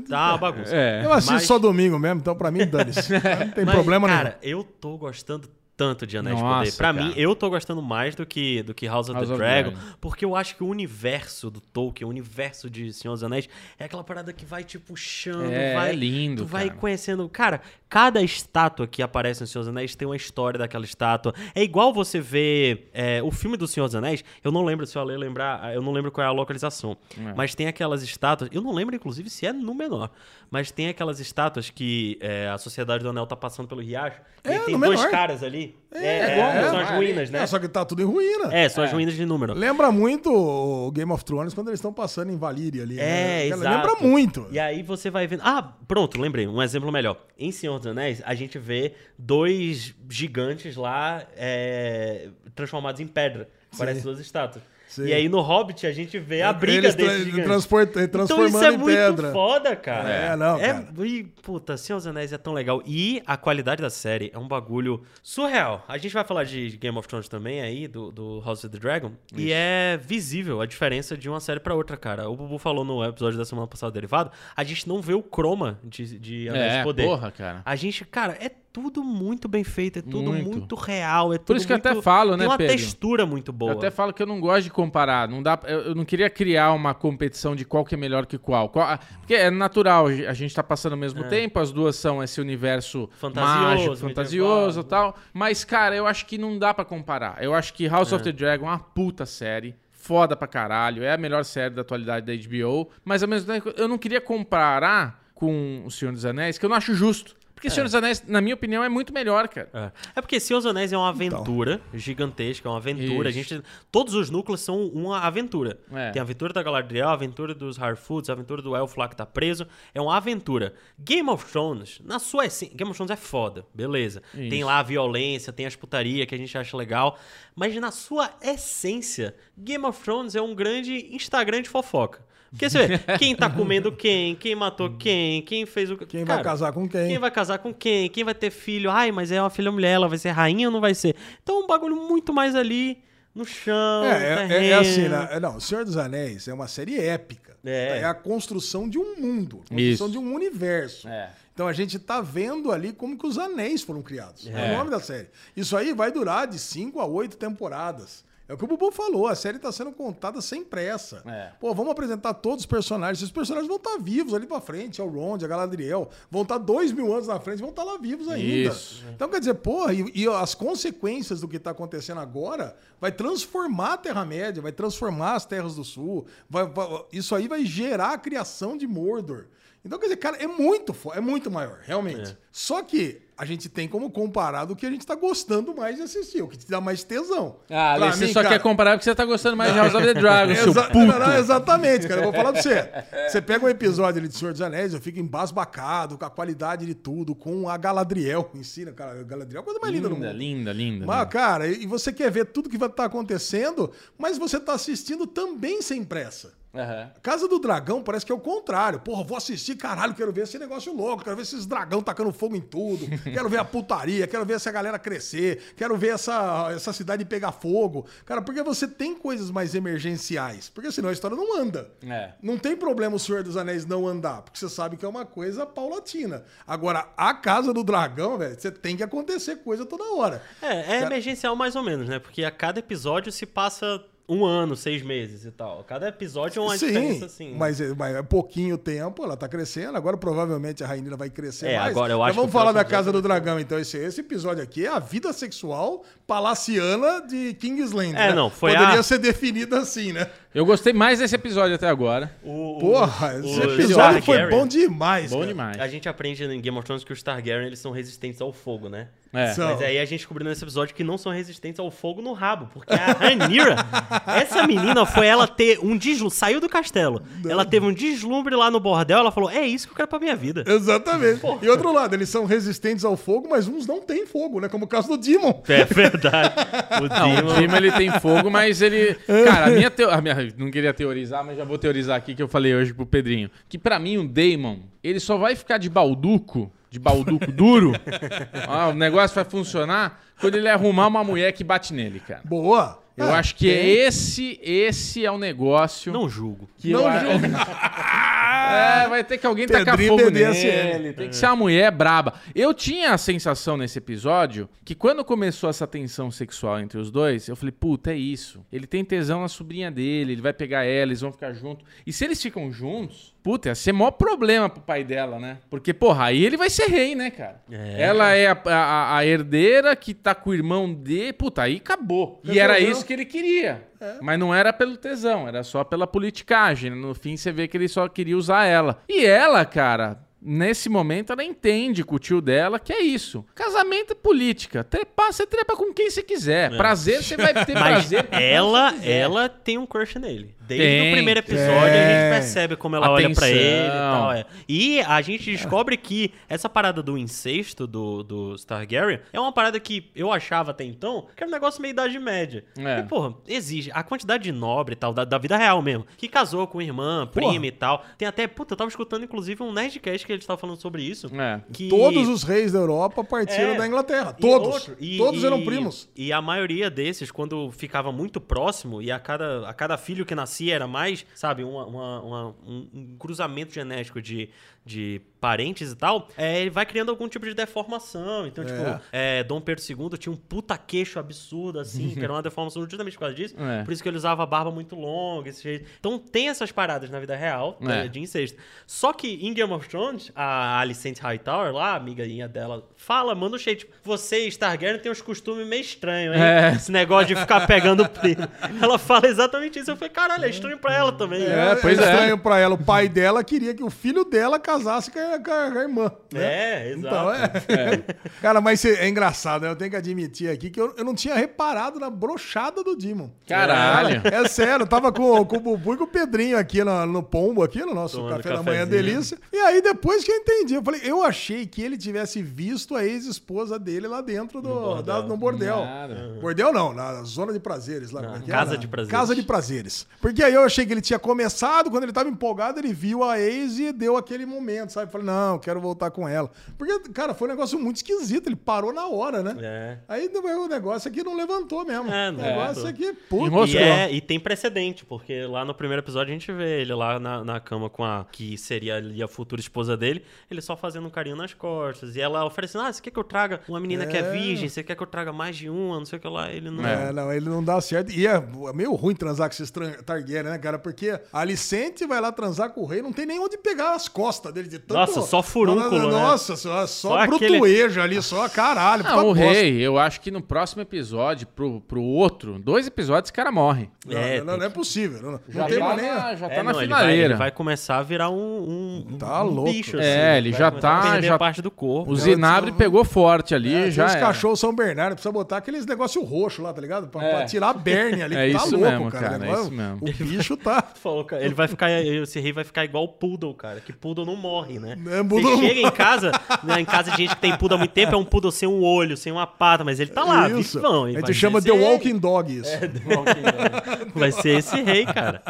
Tá uma bagunça. É. Eu assisto Mas- só domingo mesmo, então pra mim dane-se. Não tem Mas, problema cara, eu tô gostando tanto de Anéis Nossa, de Poder. Pra cara. mim, eu tô gostando mais do que, do que House of House the of Dragon, Dragon. porque eu acho que o universo do Tolkien, o universo de Senhor dos Anéis, é aquela parada que vai te puxando, É, vai... é lindo, Tu vai cara. conhecendo... Cara, cada estátua que aparece no Senhor dos Anéis tem uma história daquela estátua. É igual você ver é, o filme do Senhor dos Anéis, eu não lembro se eu lembrar, eu não lembro qual é a localização, É. mas tem aquelas estátuas, eu não lembro inclusive se é no menor, mas tem aquelas estátuas que é, a Sociedade do Anel tá passando pelo riacho, e É, tem dois menor. caras ali. É, É, é, é, são as ruínas, né? É, só que tá tudo em ruína. É, são as ruínas de número. Lembra muito o Game of Thrones quando eles estão passando em Valíria ali. É, né? exato. Lembra muito. E aí você vai vendo. Ah, pronto, lembrei. Um exemplo melhor. Em Senhor dos Anéis, a gente vê dois gigantes lá é, transformados em pedra. Parece duas estátuas. Sim. E aí no Hobbit a gente vê a briga Eles tra- desse gigante. transporta- Então transformando isso é em muito pedra. foda, cara. É, não, cara. E, puta, Senhor dos Anéis é tão legal. E a qualidade da série é um bagulho surreal. A gente vai falar de Game of Thrones também aí, do, do House of the Dragon. E é visível a diferença de uma série pra outra, cara. O Bubu falou no episódio da semana passada derivado, a gente não vê o croma de, de Anéis É, de Poder. porra, cara. A gente, cara, é tudo muito bem feito, é tudo muito, Muito. real, é tudo isso que eu muito- até falo, né, Tem uma Pedro? textura muito boa. Eu até falo que eu não gosto de comparar. Não dá, eu, eu não queria criar uma competição de qual que é melhor que qual. Qual- ah, porque é natural, a gente tá passando ao mesmo tempo, as duas são esse universo Fantasioso, mágico, fantasioso e tal. Mas, cara, eu acho que não dá pra comparar. Eu acho que House of the Dragon é uma puta série. Foda pra caralho. É a melhor série da atualidade da HBO. Mas ao mesmo tempo, eu não queria comparar com O Senhor dos Anéis, que eu não acho justo. Porque O Senhor dos Anéis, na minha opinião, é muito melhor, cara. É. É porque Senhor dos Anéis é uma aventura gigantesca, é uma aventura. A gente, todos os núcleos são uma aventura. É. Tem a aventura da Galadriel, a aventura dos Harfoots, a aventura do elfo lá que tá preso. É uma aventura. Game of Thrones, na sua essência... Game of Thrones é foda, beleza. Isso. Tem lá a violência, tem as putaria que a gente acha legal. Mas na sua essência, Game of Thrones é um grande Instagram de fofoca. Porque você vê, quem tá comendo quem, quem matou quem, quem fez o... Quem vai casar com quem? Quem vai casar com quem? Quem vai ter filho? Ai, mas é uma filha mulher, ela vai ser rainha ou não vai ser? Então é um bagulho muito mais ali no chão. É, é- no é, é assim, né? Não, O Senhor dos Anéis é uma série épica. É. É a construção de um mundo, a construção Isso. de um universo. É. Então a gente tá vendo ali como que os anéis foram criados. É, É. o nome da série. Isso aí vai durar de 5 a 8 temporadas. É o que o Bubu falou, a série tá sendo contada sem pressa. É. Pô, vamos apresentar todos os personagens. Esses personagens vão estar vivos ali pra frente. É o Rond, a Galadriel. Vão estar dois mil anos na frente, vão estar lá vivos ainda. Isso. Então, quer dizer, porra, e, e as consequências do que tá acontecendo agora vai transformar a Terra-média, vai transformar as Terras do Sul. vai- vai- isso aí vai gerar a criação de Mordor. Então, quer dizer, cara, é muito, é muito maior, realmente. Só que a gente tem como comparar do que a gente tá gostando mais de assistir, o que te dá mais tesão. Ah, Pra você mim, só cara, quer comparar porque você tá gostando mais de House of the Dragon, seu puto. não, não, exatamente, cara. Eu vou falar pra você. Você pega um episódio ali de Senhor dos Anéis, eu fico embasbacado com a qualidade de tudo, com a Galadriel em si, né, cara? A Galadriel é a coisa mais linda, do Linda, mundo. linda, linda. Mas, linda. cara, e você quer ver tudo que vai estar acontecendo, mas você tá assistindo também sem pressa. Aham. Casa do Dragão parece que é o contrário. Porra, vou assistir, caralho, quero ver esse negócio louco, quero ver esses dragão tacando fogo em tudo, quero ver a putaria, quero ver essa galera crescer, quero ver essa, essa cidade pegar fogo. Cara, porque você tem coisas mais emergenciais, porque senão a história não anda. É. Não tem problema o Senhor dos Anéis não andar, porque você sabe que é uma coisa paulatina. Agora, a Casa do Dragão, velho, você tem que acontecer coisa toda hora. É, é emergencial mais ou menos, né? Porque a cada episódio se passa um ano, seis meses e tal. Cada episódio é uma diferença assim. Mas, é- mas é pouquinho tempo, ela tá crescendo. Agora provavelmente a Rainha vai crescer É, mais. agora eu Mas acho vamos que o falar da Casa do Dragão, então. Esse, esse episódio aqui é a vida sexual palaciana de Kingsland. É, né? não, foi Poderia a- ser definida assim, né? Eu gostei mais desse episódio até agora. O- o- Porra, esse episódio foi bom demais. Bom cara. demais. A gente aprende em Game of Thrones que os Targaryen eles são resistentes ao fogo, né? É. São. Mas aí a gente descobriu nesse episódio que não são resistentes ao fogo no rabo. Porque a Rhaenyra, essa menina foi ela ter um deslumbre, saiu do castelo. Ela teve um deslumbre lá no bordel, ela falou, é isso que eu quero pra minha vida. Exatamente. E outro lado, eles são resistentes ao fogo, mas uns não têm fogo, né? Como o caso do Demon. É verdade. O Não, o Demon... Dima ele tem fogo, mas ele. Cara, a minha, teo... a minha. Não queria teorizar, mas já vou teorizar aqui que eu falei hoje pro Pedrinho. Que pra mim o Damon, ele só vai ficar de balduco, de balduco duro. ah, o negócio vai funcionar quando ele arrumar uma mulher que bate nele, cara. Boa. Eu Ah, acho que tem. esse, esse é o negócio. Não julgo. que Não eu a- julgo. É, vai ter que alguém tacar Pedrinho fogo BDSM. nele. Tem que ser uma mulher braba. Eu tinha a sensação nesse episódio que quando começou essa tensão sexual entre os dois, eu falei, puta, é isso. Ele tem tesão na sobrinha dele, ele vai pegar ela, eles vão ficar juntos. E se eles ficam juntos, puta, ia ser maior problema pro pai dela, né? Porque, porra, aí ele vai ser rei, né, cara? É. Ela é a, a- a herdeira que tá com o irmão dele. Puta, aí acabou. E era isso que ele queria. Mas não era pelo tesão, era só pela politicagem. No fim, você vê que ele só queria usar ela. E ela, cara, Nesse momento, ela entende com o tio dela que é isso. Casamento é política. Trepar, você trepa com quem você quiser. Prazer, você vai ter É. Mas prazer. ela, ela tem um crush nele. Desde Tem, o primeiro episódio a gente percebe como ela olha pra Atenção. ele e tal. é. E a gente descobre que essa parada do incesto do, do Targaryen é uma parada que eu achava até então que era um negócio meio idade média. É. E, porra, exige. A quantidade de nobre e tal, da, da vida real mesmo, que casou com irmã, prima e tal. Tem até, puta, eu tava escutando inclusive um Nerdcast que eles estavam falando sobre isso. É. Que... Todos os reis da Europa partiram É. da Inglaterra. E Todos. outro- e- Todos e- eram primos. E a maioria desses, quando ficava muito próximo, e a cada, a cada filho que nascia era mais, sabe, uma- uma- uma- um, um cruzamento genético de, de parentes e tal, é, ele vai criando algum tipo de deformação. Então, tipo, é, Dom Pedro II tinha um puta queixo absurdo, assim, que era uma deformação justamente por causa disso. É. Por isso que ele usava a barba muito longa, esse jeito. Então tem essas paradas na vida real É. né, de incesto. Só que em Game of Thrones, a Alicent Hightower lá, a amigainha dela, fala, manda um shade, tipo, você, Targaryen, tem uns costumes meio estranhos, hein? É. Esse negócio de ficar pegando o primo. Ela fala exatamente isso. Eu falei, caralho, é estranho pra ela também. É, pois é. estranho pra ela. O pai dela queria que o filho dela casasse com a, com a- com a irmã. né? É, exato. Então, é. Cara, mas é engraçado, né? Eu tenho que admitir aqui que eu, eu não tinha reparado na brochada do Demon. Caralho. É sério, eu tava com, com o Bubu e com o Pedrinho aqui no, no Pombo, aqui no nosso Tomando café da manhã delícia. E aí, depois que eu entendi, eu falei, eu achei que ele tivesse visto a ex-esposa dele lá dentro do, No no bordel. bordel. no bordel. Nada. Bordel não, na zona de prazeres lá. como é é? casa de prazeres. Casa de prazeres. Porque aí eu achei que ele tinha começado, quando ele tava empolgado, ele viu a ex e deu aquele momento, sabe? Falei, não, quero voltar com ela. Porque, cara, foi um negócio muito esquisito, ele parou na hora, né? É. Aí o negócio aqui não levantou mesmo. É, o não negócio levantou. aqui, puta. Enroscou. E, é, e tem precedente, porque lá no primeiro episódio a gente vê ele lá na, na cama com a que seria ali a futura esposa dele, ele só fazendo um carinho nas costas. E ela oferecendo: Ah, você quer que eu traga uma menina que é É. virgem? Você quer que eu traga mais de uma? Não sei o que lá. Ele não. É, não, ele não dá certo. E é meio ruim transar com esses Targaryen, né, cara? Porque a Alicente vai lá transar com o rei, não tem nem onde pegar as costas dele de tanto... Nossa, só furúnculo, né? Nossa, só, só, Só aquele- ali, só caralho. Ah, o bosta. rei, eu acho que no próximo episódio, pro, pro outro, dois episódios, esse cara morre. Não, É, não, tem não é possível. Não, não Já tem tá já É, tá na não, ele vai, finaleira. ele vai começar a virar um, um, Tá um louco. bicho. É, ele já tá- já- parte do corpo. O Zinabre pegou forte ali, É, já os cachorros São Bernardo, precisa botar aqueles negócio roxo lá, tá ligado? Pra, É. pra tirar a berne ali, É que tá isso louco, mesmo, cara. é isso mesmo. O bicho tá... Falou, cara, ele vai ficar, esse rei vai ficar igual o Poodle, cara. Que Poodle não morre, né? É, Poodle Você chega em casa, né, em casa de gente que tem Poodle há muito tempo, é um Poodle sem um olho, sem uma pata, mas ele tá lá, isso. vivão. A gente chama The Walking Dog isso. rei. The Walking Dog. Vai ser esse rei, cara.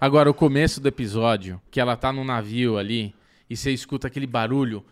Agora, o começo do episódio, que ela tá num navio ali, e você escuta aquele barulho.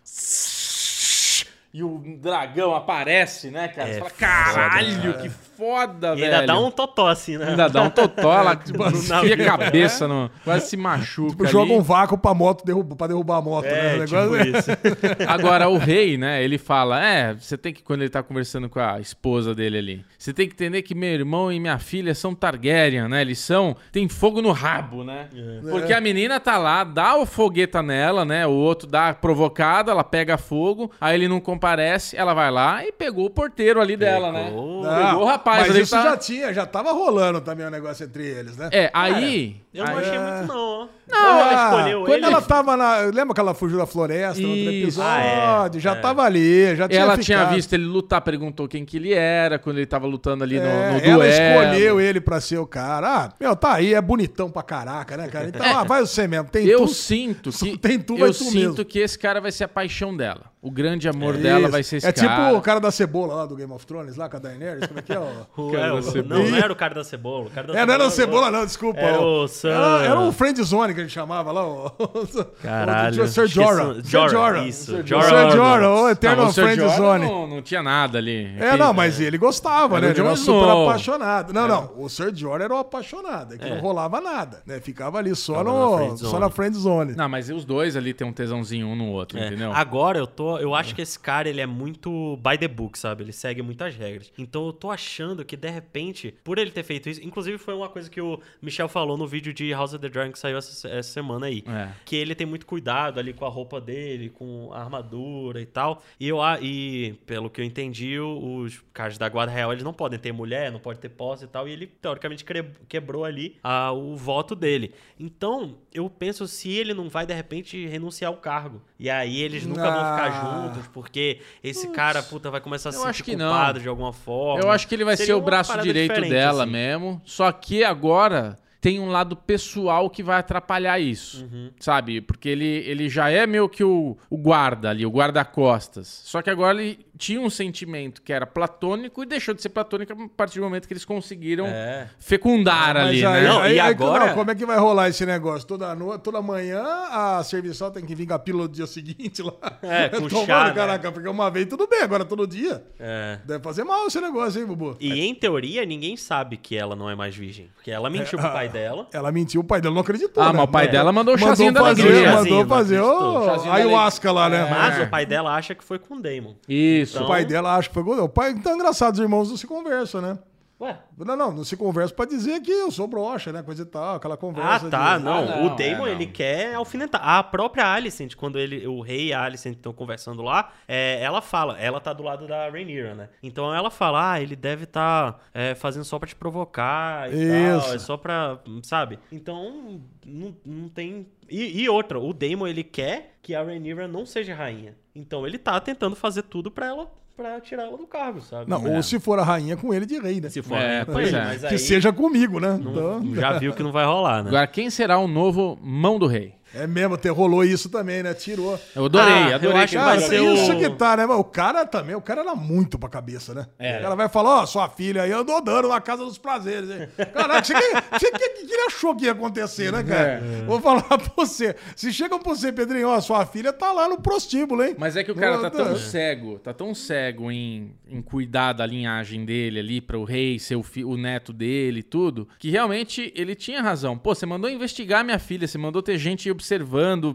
E o dragão aparece, né, cara? É você fala, foda, caralho, que foda, E velho. ainda dá um totó assim, né? Ainda dá um totó, ela enfia a cabeça, no, quase se machuca Tipo, ali. joga um vácuo pra moto derrubar, pra derrubar a moto, É, né? O tipo negócio- isso. Agora, o rei, né, ele fala, é, você tem que, quando ele tá conversando com a esposa dele ali, você tem que entender que meu irmão e minha filha são Targaryen, né, eles são, tem fogo no rabo, né? É. Porque a menina tá lá, dá o fogueta nela, né, o outro dá provocada, ela pega fogo, aí ele não comparece, ela vai lá e pegou o porteiro ali dela, né? Pegou. Pegou o rapaz mas ali, isso tá- já tinha, já tava rolando também o negócio entre eles, né? É, aí... Eu não aí- achei muito, não, ó. Não, ela escolheu quando ele. ela tava na. Lembra que ela fugiu da floresta no outro episódio? Ah, é, já é. tava ali, já tinha Ela ficado. tinha visto ele lutar, perguntou quem que ele era, quando ele tava lutando ali no, É, no ela duelo. escolheu ele pra ser o cara. Ah, meu, tá aí, é bonitão pra caraca, né, cara? Então, ah, vai você mesmo. Tem Eu tudo. sinto que tem tu, eu tu sinto mesmo. que esse cara vai ser a paixão dela. O grande amor dela Isso. vai ser esse É cara. tipo o cara da cebola lá do Game of Thrones, lá com a Daenerys. Como é que é? O- Cara é, da o- cebola. não, não era o cara da cebola. O cara da É, não era o cebola, não, desculpa. Era o Era, era o Friend Zone que a gente chamava lá. O, Caralho. o Sir Jorah. Sir Jorah, Jorah. isso. Sir Jorah Jorah, o Não, Eternal o Ser Friend Jorah Zone. Não, não tinha nada ali. É, não, mas ele gostava, Era né? Ele era super apaixonado. Não, não. O Sir Jorah era o apaixonado. É que não rolava nada. Né? Ficava ali só, no, friend só zone. na friend zone. Não, mas os dois ali tem um tesãozinho um no outro, É. entendeu? Agora eu tô. Eu acho que esse cara ele é muito by the book, sabe? Ele segue muitas regras. Então eu tô achando que, de repente, por ele ter feito isso. Inclusive, foi uma coisa que o Michel falou no vídeo vídeo de House of the Dragon que saiu essa, essa semana aí. É. Que ele tem muito cuidado ali com a roupa dele, com a armadura e tal. E, eu, a- e pelo que eu entendi, os caras da Guarda Real eles não podem ter mulher, não pode ter posse e tal. E ele, teoricamente, quebrou ali ah, o voto dele. Então, eu penso se ele não vai, de repente, renunciar ao cargo. E aí eles nunca vão Ah. ficar juntos, porque esse cara, puta, vai começar a se sentir que não. culpado de alguma forma. Eu acho que ele vai Seria ser o braço direito dela assim. mesmo. Só que agora tem um lado pessoal que vai atrapalhar isso. Uhum. Sabe? Porque ele, ele já é meio que o, o guarda ali, o guarda-costas. Só que agora ele tinha um sentimento que era platônico e deixou de ser platônico a partir do momento que eles conseguiram É. fecundar Mas ali, aí, né? Não, aí- e aí- agora- não, como é que vai rolar esse negócio? Toda, no, toda manhã a serviçal tem que vir com a pílula do dia seguinte lá. É, com Tomando, chá, né? caraca, porque uma vez tudo bem, agora todo dia. É. Deve fazer mal esse negócio, hein, Bubu? E em teoria, ninguém sabe que ela não é mais virgem. Porque ela mentiu pro pai dela. Ela mentiu, o pai dela não acreditou. Ah, né? mas o pai É. dela mandou o Mandou chazinho da fazer, alegria. Mandou fazer o da ayahuasca lá, né? Mas É. o pai dela acha que foi com o Damon. Isso. O pai dela acha que foi. O pai, então é engraçado, os irmãos não se conversam, né? Ué? Não, não, não se conversa pra dizer que eu sou broxa, né? Coisa e tal, aquela Ah, conversa. tá. de- Não, Ah, não, o Damon, é, não. ele quer alfinetar. A própria Alicent, quando ele, o rei e a Alicent estão conversando lá, é, ela fala, ela tá do lado da Rhaenyra, né? Então ela fala, ah, ele deve estar fazendo só pra te provocar e Isso. tal, é só pra, sabe? Então, não, não tem... E, e outra, o Damon, ele quer que a Rhaenyra não seja rainha. Então ele tá tentando fazer tudo pra ela, pra tirar ela do cargo, sabe? Não, É. ou se for a rainha com ele de rei, né? Se for É, pois ele, é. mas Que aí seja comigo, né? não- Então, já viu que não vai rolar, né? Agora, quem será o novo mão do rei? É mesmo, até rolou isso também, né? Tirou. Eu adorei, Ah, eu adorei. acho que que Cara, vai ser isso o- que tá, né? Mas O cara também, o cara era muito pra cabeça, né? É. O cara vai falar, ó, sua filha aí, eu dou dano na casa dos prazeres, hein? Caraca, você que, que, que ele achou que ia acontecer, né, cara? É. Vou falar pra você. Se chegam pra você, Pedrinho, ó, sua filha tá lá no prostíbulo, hein? Mas é que o cara tá tão cego, tá tão cego em, em cuidar da linhagem dele ali para o rei ser o, fi- o neto dele e tudo, que realmente ele tinha razão. Pô, você mandou investigar minha filha, você mandou ter gente observando,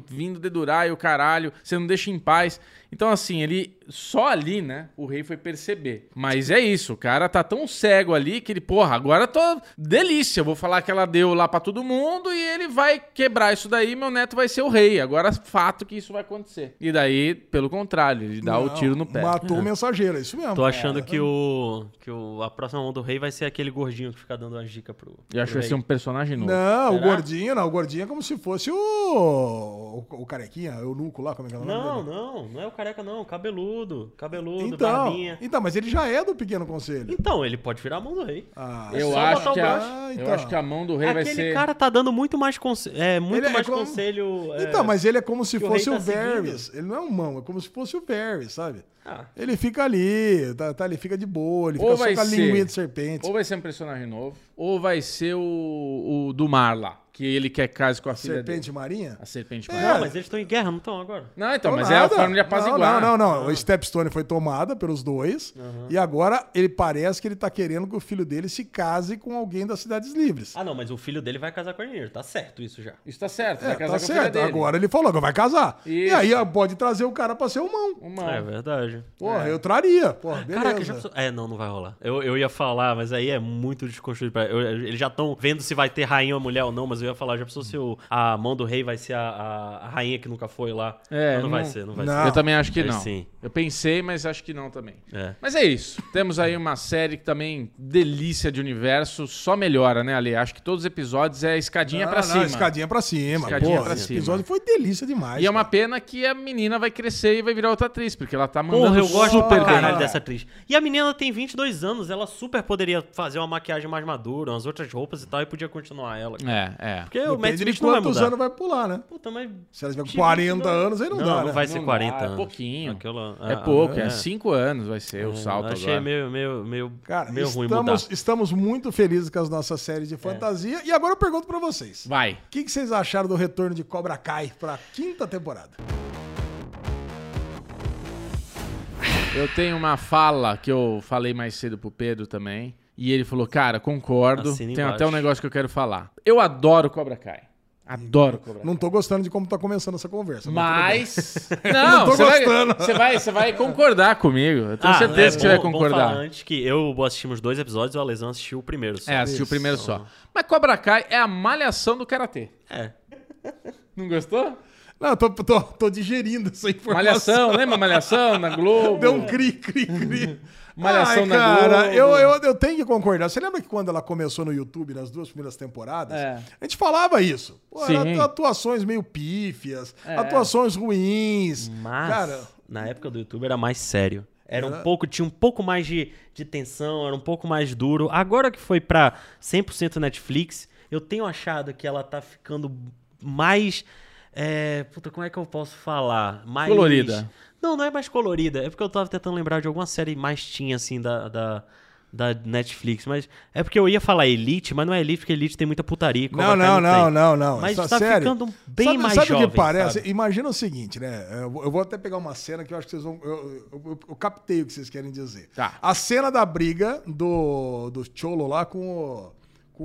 vindo dedurar e o caralho, você não deixa em paz. Então, assim, ele só ali, né, o rei foi perceber. Mas é isso, o cara tá tão cego ali que ele, porra, agora eu tô delícia. Eu vou falar que ela deu lá pra todo mundo e ele vai quebrar isso daí, meu neto vai ser o rei. Agora, fato que isso vai acontecer. E daí, pelo contrário, ele dá o Não, tiro no pé. Matou o mensageiro, é isso mesmo. Tô achando que, o, que o, a próxima mão do rei vai ser aquele gordinho que fica dando uma dica pro. Eu acho que vai ser um personagem novo. Não, o Será? gordinho, não. O gordinho é como se fosse o. O, o carequinha, o nuco lá, como é que é o nome Não, dele? não, não é o careca, não. Cabeludo. Cabeludo, Então, barbinha. então, mas ele já é do Pequeno Conselho. Então, ele pode virar a mão do rei. Ah, Eu só acho, o que a. Ah, eu então. acho que a mão do rei vai Aquele ser. cara tá dando muito mais, conse é, muito Ele é mais como- conselho. é, Então, mas ele é como se o fosse o tá seguindo. Varys. Ele não é um mão, é como se fosse o Varys, sabe? ah, Ele fica ali, tá, tá, ele fica de boa, ele Ou fica só vai com a ser- linguinha de serpente. Ou vai ser um personagem novo, ou vai ser o, o do mar lá, que ele quer case com a filha Serpente dele. marinha? A serpente É. marinha. Não, mas eles estão em guerra, não estão agora? Não, então, Ou mas é a nada. forma de apaziguar. Não, não, não. O Stepstone foi tomada pelos dois. E agora ele parece que ele tá querendo que o filho dele se case com alguém das Cidades Livres. Ah, não, mas o filho dele vai casar com a Rhaenyra. Tá certo isso já. Isso tá certo, É, vai casar tá com a certo. dele. Agora ele falou que vai casar. E Isso. aí ó, pode trazer o cara pra ser o mão. Uma... É verdade. Porra, eu traria. Porra, beleza. Caraca, já É, não, não vai rolar. Eu, eu ia falar, mas aí é muito desconstruído. Pra... eu- eles já estão vendo se vai ter rainha ou mulher ou não, mas eu ia falar, já pensou se o- a mão do rei vai ser a, a- a rainha que nunca foi lá? É, Mas não, vai não- ser, não vai Não. Eu também acho que não. sim. Eu pensei, mas acho que não também. ser. É. Mas é isso. Temos aí uma série que também delícia de universo, só melhora, né, Ale? Acho que todos os episódios é escadinha Não, pra não, cima. Escadinha pra cima. Escadinha Porra, pra esse cima. episódio foi delícia demais. E é uma cara. pena que a menina vai crescer e vai virar outra atriz, porque ela tá mandando Porra, eu gosto super caralho dessa atriz. E a menina tem 22 anos, ela super poderia fazer uma maquiagem mais madura, umas outras roupas e tal, e podia continuar ela. É, é. Porque o Matt Depende de Smith não vai quantos mudar. anos vai pular, né? Puta, mas... Se ela tiver com Tipo, 40 não- anos, aí não, Não, dá, não né? vai ser Não 40 dá, é anos. pouquinho. Aquela- É ah, pouco, ah, é 5 anos vai ser o salto Achei agora. meio, meio, meio, Cara, meio ruim mudar. estamos, estamos muito felizes com as nossas séries de fantasia. E agora eu pergunto pra vocês. Vai. O que, que vocês acharam do retorno de Cobra Kai pra quinta temporada? Eu tenho uma fala que eu falei mais cedo pro Pedro também. E ele falou, cara, concordo. Assina Tem embaixo. até um negócio que eu quero falar. Eu adoro Cobra Kai. Adoro Cobra Kai. Não tô gostando de como tá começando essa conversa. Mas. Não Não, tô você vai, gostando. você, vai, você vai concordar comigo. Eu tenho Ah, certeza é que você vai bom- bom concordar. falar antes que eu assistimos dois episódios e o Alesão assistiu o primeiro só. É, assisti o primeiro só. Mas Cobra Kai é a malhação do karatê. É. Não gostou? Não, eu tô, tô, tô digerindo essa informação. Malhação, lembra Malhação na Globo? Deu um cri, cri, cri. Malhação Ai, na cara, Globo. eu, eu, eu tenho que concordar. Você lembra que quando ela começou no YouTube, nas duas primeiras temporadas, É. a gente falava isso. Pô, atuações meio pífias, É. atuações ruins. Mas, Cara, na época do YouTube era mais sério. Era um pouco, tinha um pouco mais de, de tensão, era um pouco mais duro. Agora que foi pra 100% Netflix, eu tenho achado que ela tá ficando mais. É, puta, como é que eu posso falar? Mais. Colorida. Não, não é mais colorida. É porque eu tava tentando lembrar de alguma série mais tinha, assim, da. da da Netflix, mas é porque eu ia falar Elite, mas não é Elite, porque Elite tem muita putaria. não, não, não, não, não. Mas tá ficando bem sabe, mais sabe jovem. o que parece? sabe? Imagina o seguinte, né? Eu vou- eu vou até pegar uma cena que eu acho que vocês vão. Eu, eu, eu- eu captei o que vocês querem dizer. Tá. A cena da briga do, do Cholo lá com, o, com,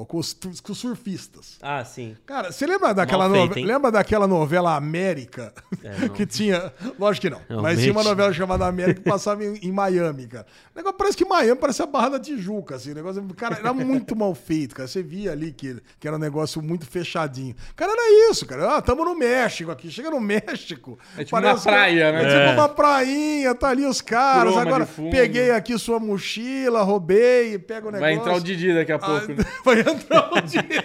o- com, os, com os surfistas. Ah, sim. Cara, você lembra daquela, Mal feito, lembra daquela novela América? É, que tinha. Lógico que não. Realmente. Mas tinha uma novela chamada América que passava em, em Miami, cara. O negócio parece que Miami parece a Barra da Tijuca, assim. O negócio, cara, era muito mal feito, cara. Você via ali que, que era um negócio muito fechadinho. Cara, era isso, cara. Ah, tamo no México aqui. Chega no México. É tipo uma que- praia, né? É tipo É. uma prainha, tá ali os caras. Croma de Agora, peguei aqui sua mochila, roubei, pega o negócio. Vai entrar o Didi daqui a pouco. Ah, vai entrar o dia.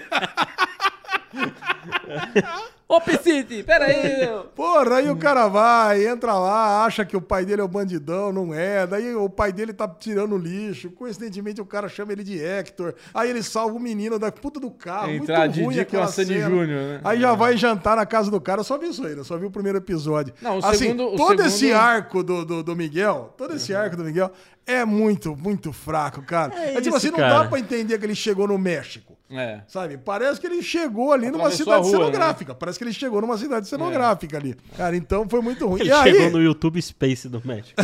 Ô, Piscite, peraí, meu. Porra, aí o cara vai, entra lá, acha que o pai dele é o bandidão, não é. Daí o pai dele tá tirando lixo. Coincidentemente o cara chama ele de Hector. Aí ele salva o menino da puta do carro. Entrar muito ruim aquela a Sandy cena. Júnior, né? Aí já vai jantar na casa do cara. Eu só vi isso aí, eu só vi o primeiro episódio. Não, o assim, segundo- o todo segundo- esse arco do, do, do Miguel, todo esse arco do Miguel é muito, muito fraco, cara. É, É tipo isso, assim, não cara. dá pra entender que ele chegou no México. É. Sabe? Parece que ele chegou ali numa Atravessou cidade a rua, né? cenográfica. Parece que ele chegou numa cidade cenográfica ali. Cara, então foi muito ruim. Ele e aí, chegou no YouTube Space do México.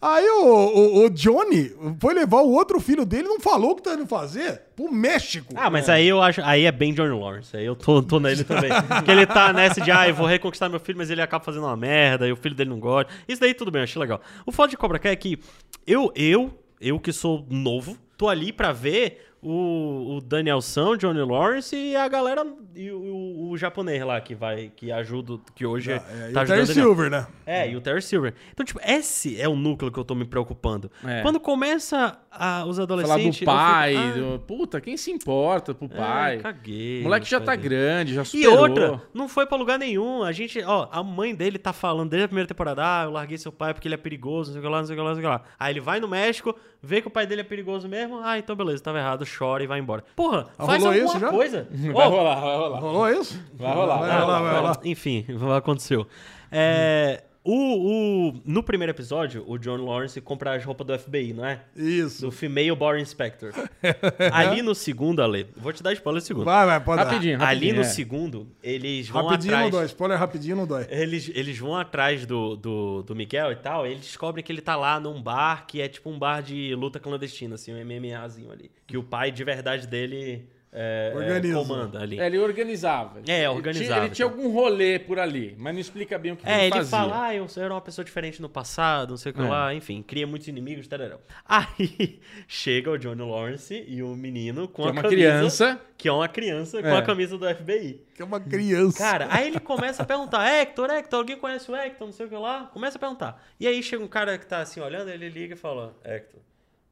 aí o, o, o Johnny foi levar o outro filho dele e não falou o que tá indo fazer pro México. Ah, mas aí eu acho. Aí é bem Johnny Lawrence. Aí eu tô, tô nele também. Porque ele tá nessa de, ah, eu vou reconquistar meu filho, mas ele acaba fazendo uma merda, e o filho dele não gosta. Isso daí tudo bem, eu achei legal. O foda de Cobra Kai é que eu, eu, eu que sou novo, tô ali pra ver o, o Danielson, Johnny Lawrence e a galera. E o, o- o japonês lá que vai, que ajuda, que hoje É, e tá o ajudando Terry. Silver, né? É, e o Terry Silver. Então, tipo, esse é o núcleo que eu tô me preocupando. É. Quando começa a, os Falar adolescentes. do pai, fico, do... puta, quem se importa pro ah, pai? é, caguei. o moleque já tá caguei. grande, já E superou. outra, não foi pra lugar nenhum. A gente, ó, a mãe dele tá falando desde a primeira temporada: ah, eu larguei seu pai porque ele é perigoso, não sei o que lá, não sei o que lá, não sei o que lá. Aí ele vai no México, vê que o pai dele é perigoso mesmo. Ah, então beleza, tava errado, chora e vai embora. Porra, Ah, faz alguma isso já? coisa. Vai Ó, rolar, vai rolar. Rolou isso? Vai rolar, Vai vai rolar, rolar. vai rolar. Enfim, aconteceu. É, o, o, no primeiro episódio, o John Lawrence compra as roupas do FBI, não é? Isso. Do Female Bar Inspector. Ali no segundo, Ale, vou te dar spoiler no segundo. Vai, vai, pode dar. Rapidinho, rapidinho. Ali no é. segundo, eles vão Rapidinho não atrás. dói. Spoiler rapidinho não dói. Eles, eles vão atrás do, do, do Miguel e tal, e eles descobrem que ele tá lá num bar que é tipo um bar de luta clandestina, assim, um MMAzinho ali. Que o pai de verdade dele é, é, Organiza. comanda ali. É, ele organizava. É, Ele organizava, tinha- Ele tinha então. algum rolê por ali, mas não explica bem o que É, ele ele fazia. fala, ah, eu era uma pessoa diferente no passado, não sei o que É. lá, enfim, cria muitos inimigos, tararão. Aí chega o Johnny Lawrence e o menino com Que a é uma camisa, criança. Que é uma criança com É. a camisa do FBI. Que é uma criança. Cara, aí ele começa a perguntar, Hector, Hector, alguém conhece o Hector, não sei o que lá? Começa a perguntar. E aí chega um cara que tá assim olhando, ele liga e fala, Hector,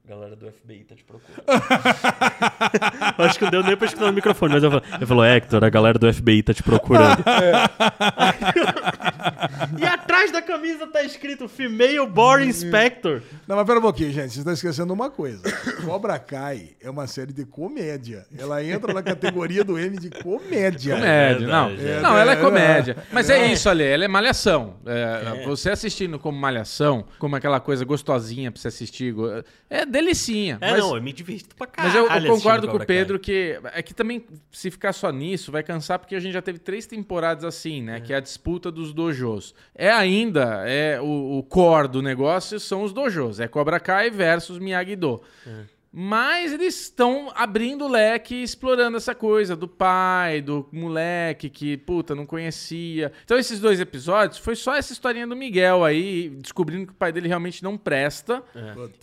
galera do FBI tá te procurando. Eu Acho que não deu nem pra escutar no microfone, mas eu falo, ele falou, Hector, a galera do FBI tá te procurando. e atrás da camisa tá escrito Female Bar Inspector. Não, mas pera um pouquinho, gente. Vocês estão esquecendo uma coisa. Cobra Kai é uma série de comédia. Ela entra na categoria do M de comédia. Comédia, não. é. Não, ela é É, comédia. Mas é é. isso ali, ela é malhação. É, Você assistindo como malhação, como aquela coisa gostosinha pra você assistir, é delicinha. É, mas, não, eu me divirto pra mas caralho eu, eu assistindo concordo com o. Pedro que é que também, se ficar só nisso, vai cansar, porque a gente já teve três temporadas assim, né? Que é a disputa dos dojos. É ainda, é o, o core do negócio são os dojos. É Cobra Kai versus Miyagi-Do. Mas eles estão abrindo o leque e explorando essa coisa do pai, do moleque que, puta, não conhecia. Então, esses dois episódios foi só essa historinha do Miguel aí, descobrindo que o pai dele realmente não presta.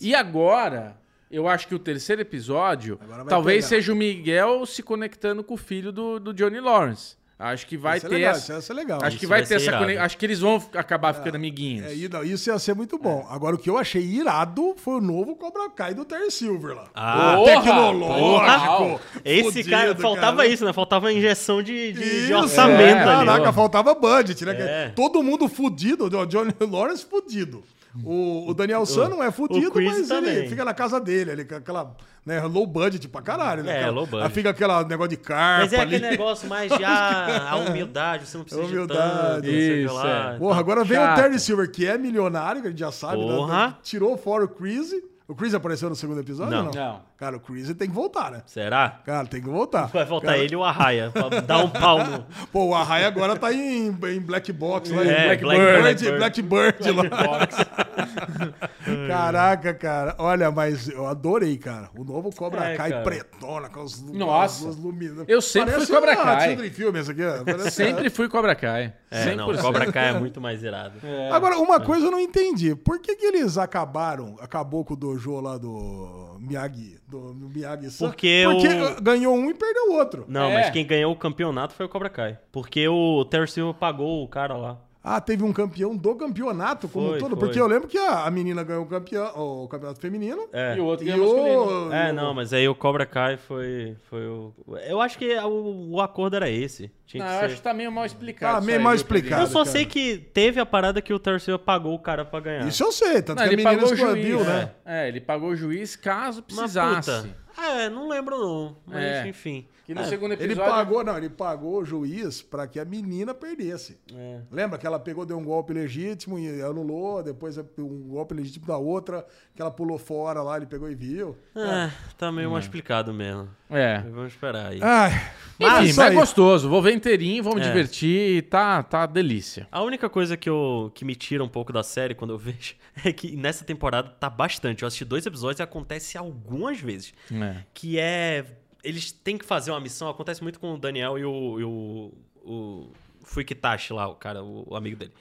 E agora, eu acho que o terceiro episódio talvez pegar. seja o Miguel se conectando com o filho do, do Johnny Lawrence. Acho que vai Isso é ter legal, essa. legal. Acho Isso que vai, vai ter essa irado. conexão. Acho que eles vão acabar ficando amiguinhos. É, não, isso ia ser muito bom. Agora, o que eu achei irado foi o novo Cobra Kai do Terry Silver lá. Ah, Porra! Tecnológico. Esse fudido, cara, faltava cara. isso, né? Faltava injeção de, de, de orçamento é, ali. Caraca, ó. faltava budget, né? É. Todo mundo fudido, o Johnny Lawrence fudido. O, o Daniel San não é fudido, mas ele também. fica na casa dele, ali, com aquela né, low budget pra caralho. Né? É, Aquela- low budget. aí Fica aquele negócio de carpa Mas é ali. aquele negócio mais de ah, a humildade, você não precisa Humildade. de tanto, Isso, lá. é. Porra, agora vem o Terry Silver, que é milionário, que a gente já sabe. né? Tirou fora o Chris. O Chris apareceu no segundo episódio Não. ou não? Não. Cara, o Chris tem que voltar, né? Será? Cara, tem que voltar. Vai voltar Cara, ele e o Arraia pra dar um pau no. Pô, o Arraia agora tá em, em Black Box lá. É, em Blackbird. Blackbird lá. Caraca, cara. Olha, mas eu adorei, cara. O novo Cobra É, Kai cara. pretona, com as Nossa. as luminas. Eu sempre Parece fui Cobra uma Kai. Children Film esse aqui. Parece- Sempre fui Cobra Kai. É, não, o 100%. Cobra Kai é muito mais irado. Agora, uma coisa eu não entendi. Por que, que eles acabaram, acabou com o dojo lá do Miyagi, do, do Miyagi-san? Porque Porque o- ganhou um e perdeu o outro. Não, É. mas quem ganhou o campeonato foi o Cobra Kai. Porque o Terry Silva pagou o cara lá. Ah, teve um campeão do campeonato como Foi, um todo. foi. Porque eu lembro que a, a menina ganhou o, campeão, o campeonato feminino. É. E o outro ganhou masculino. o... É, não, mas aí o Cobra Kai foi, foi o. Eu acho que o, o acordo era esse. Tinha Não, que eu ser. acho que tá meio mal explicado. Tá meio aí, mal explicado. Eu só cara. sei que teve a parada que o Silva pagou o cara pra ganhar. Isso eu sei, tanto Não, que a ele menina pagou o explodiu, juiz, né? É, ele pagou o juiz caso precisasse. puta, É, não lembro não. Mas É. enfim. Que no É, segundo Ele episódio... pagou, não, ele pagou o juiz pra que a menina perdesse. É. Lembra que ela pegou, deu um golpe legítimo e anulou, depois um golpe legítimo da outra, que ela pulou fora lá, ele pegou e viu. É, tá meio mal explicado mesmo. É. Vamos esperar aí. Ai, Enfim, isso mas é gostoso. Vou ver inteirinho, vamos É. divertir e tá, tá delícia. A única coisa que, eu, que me tira um pouco da série quando eu vejo é que nessa temporada tá bastante. Eu assisti dois episódios e acontece algumas vezes. É. Que é. Eles têm que fazer uma missão. Acontece muito com o Daniel e o. E o, o Fuikitashi lá, o cara, o, o amigo dele.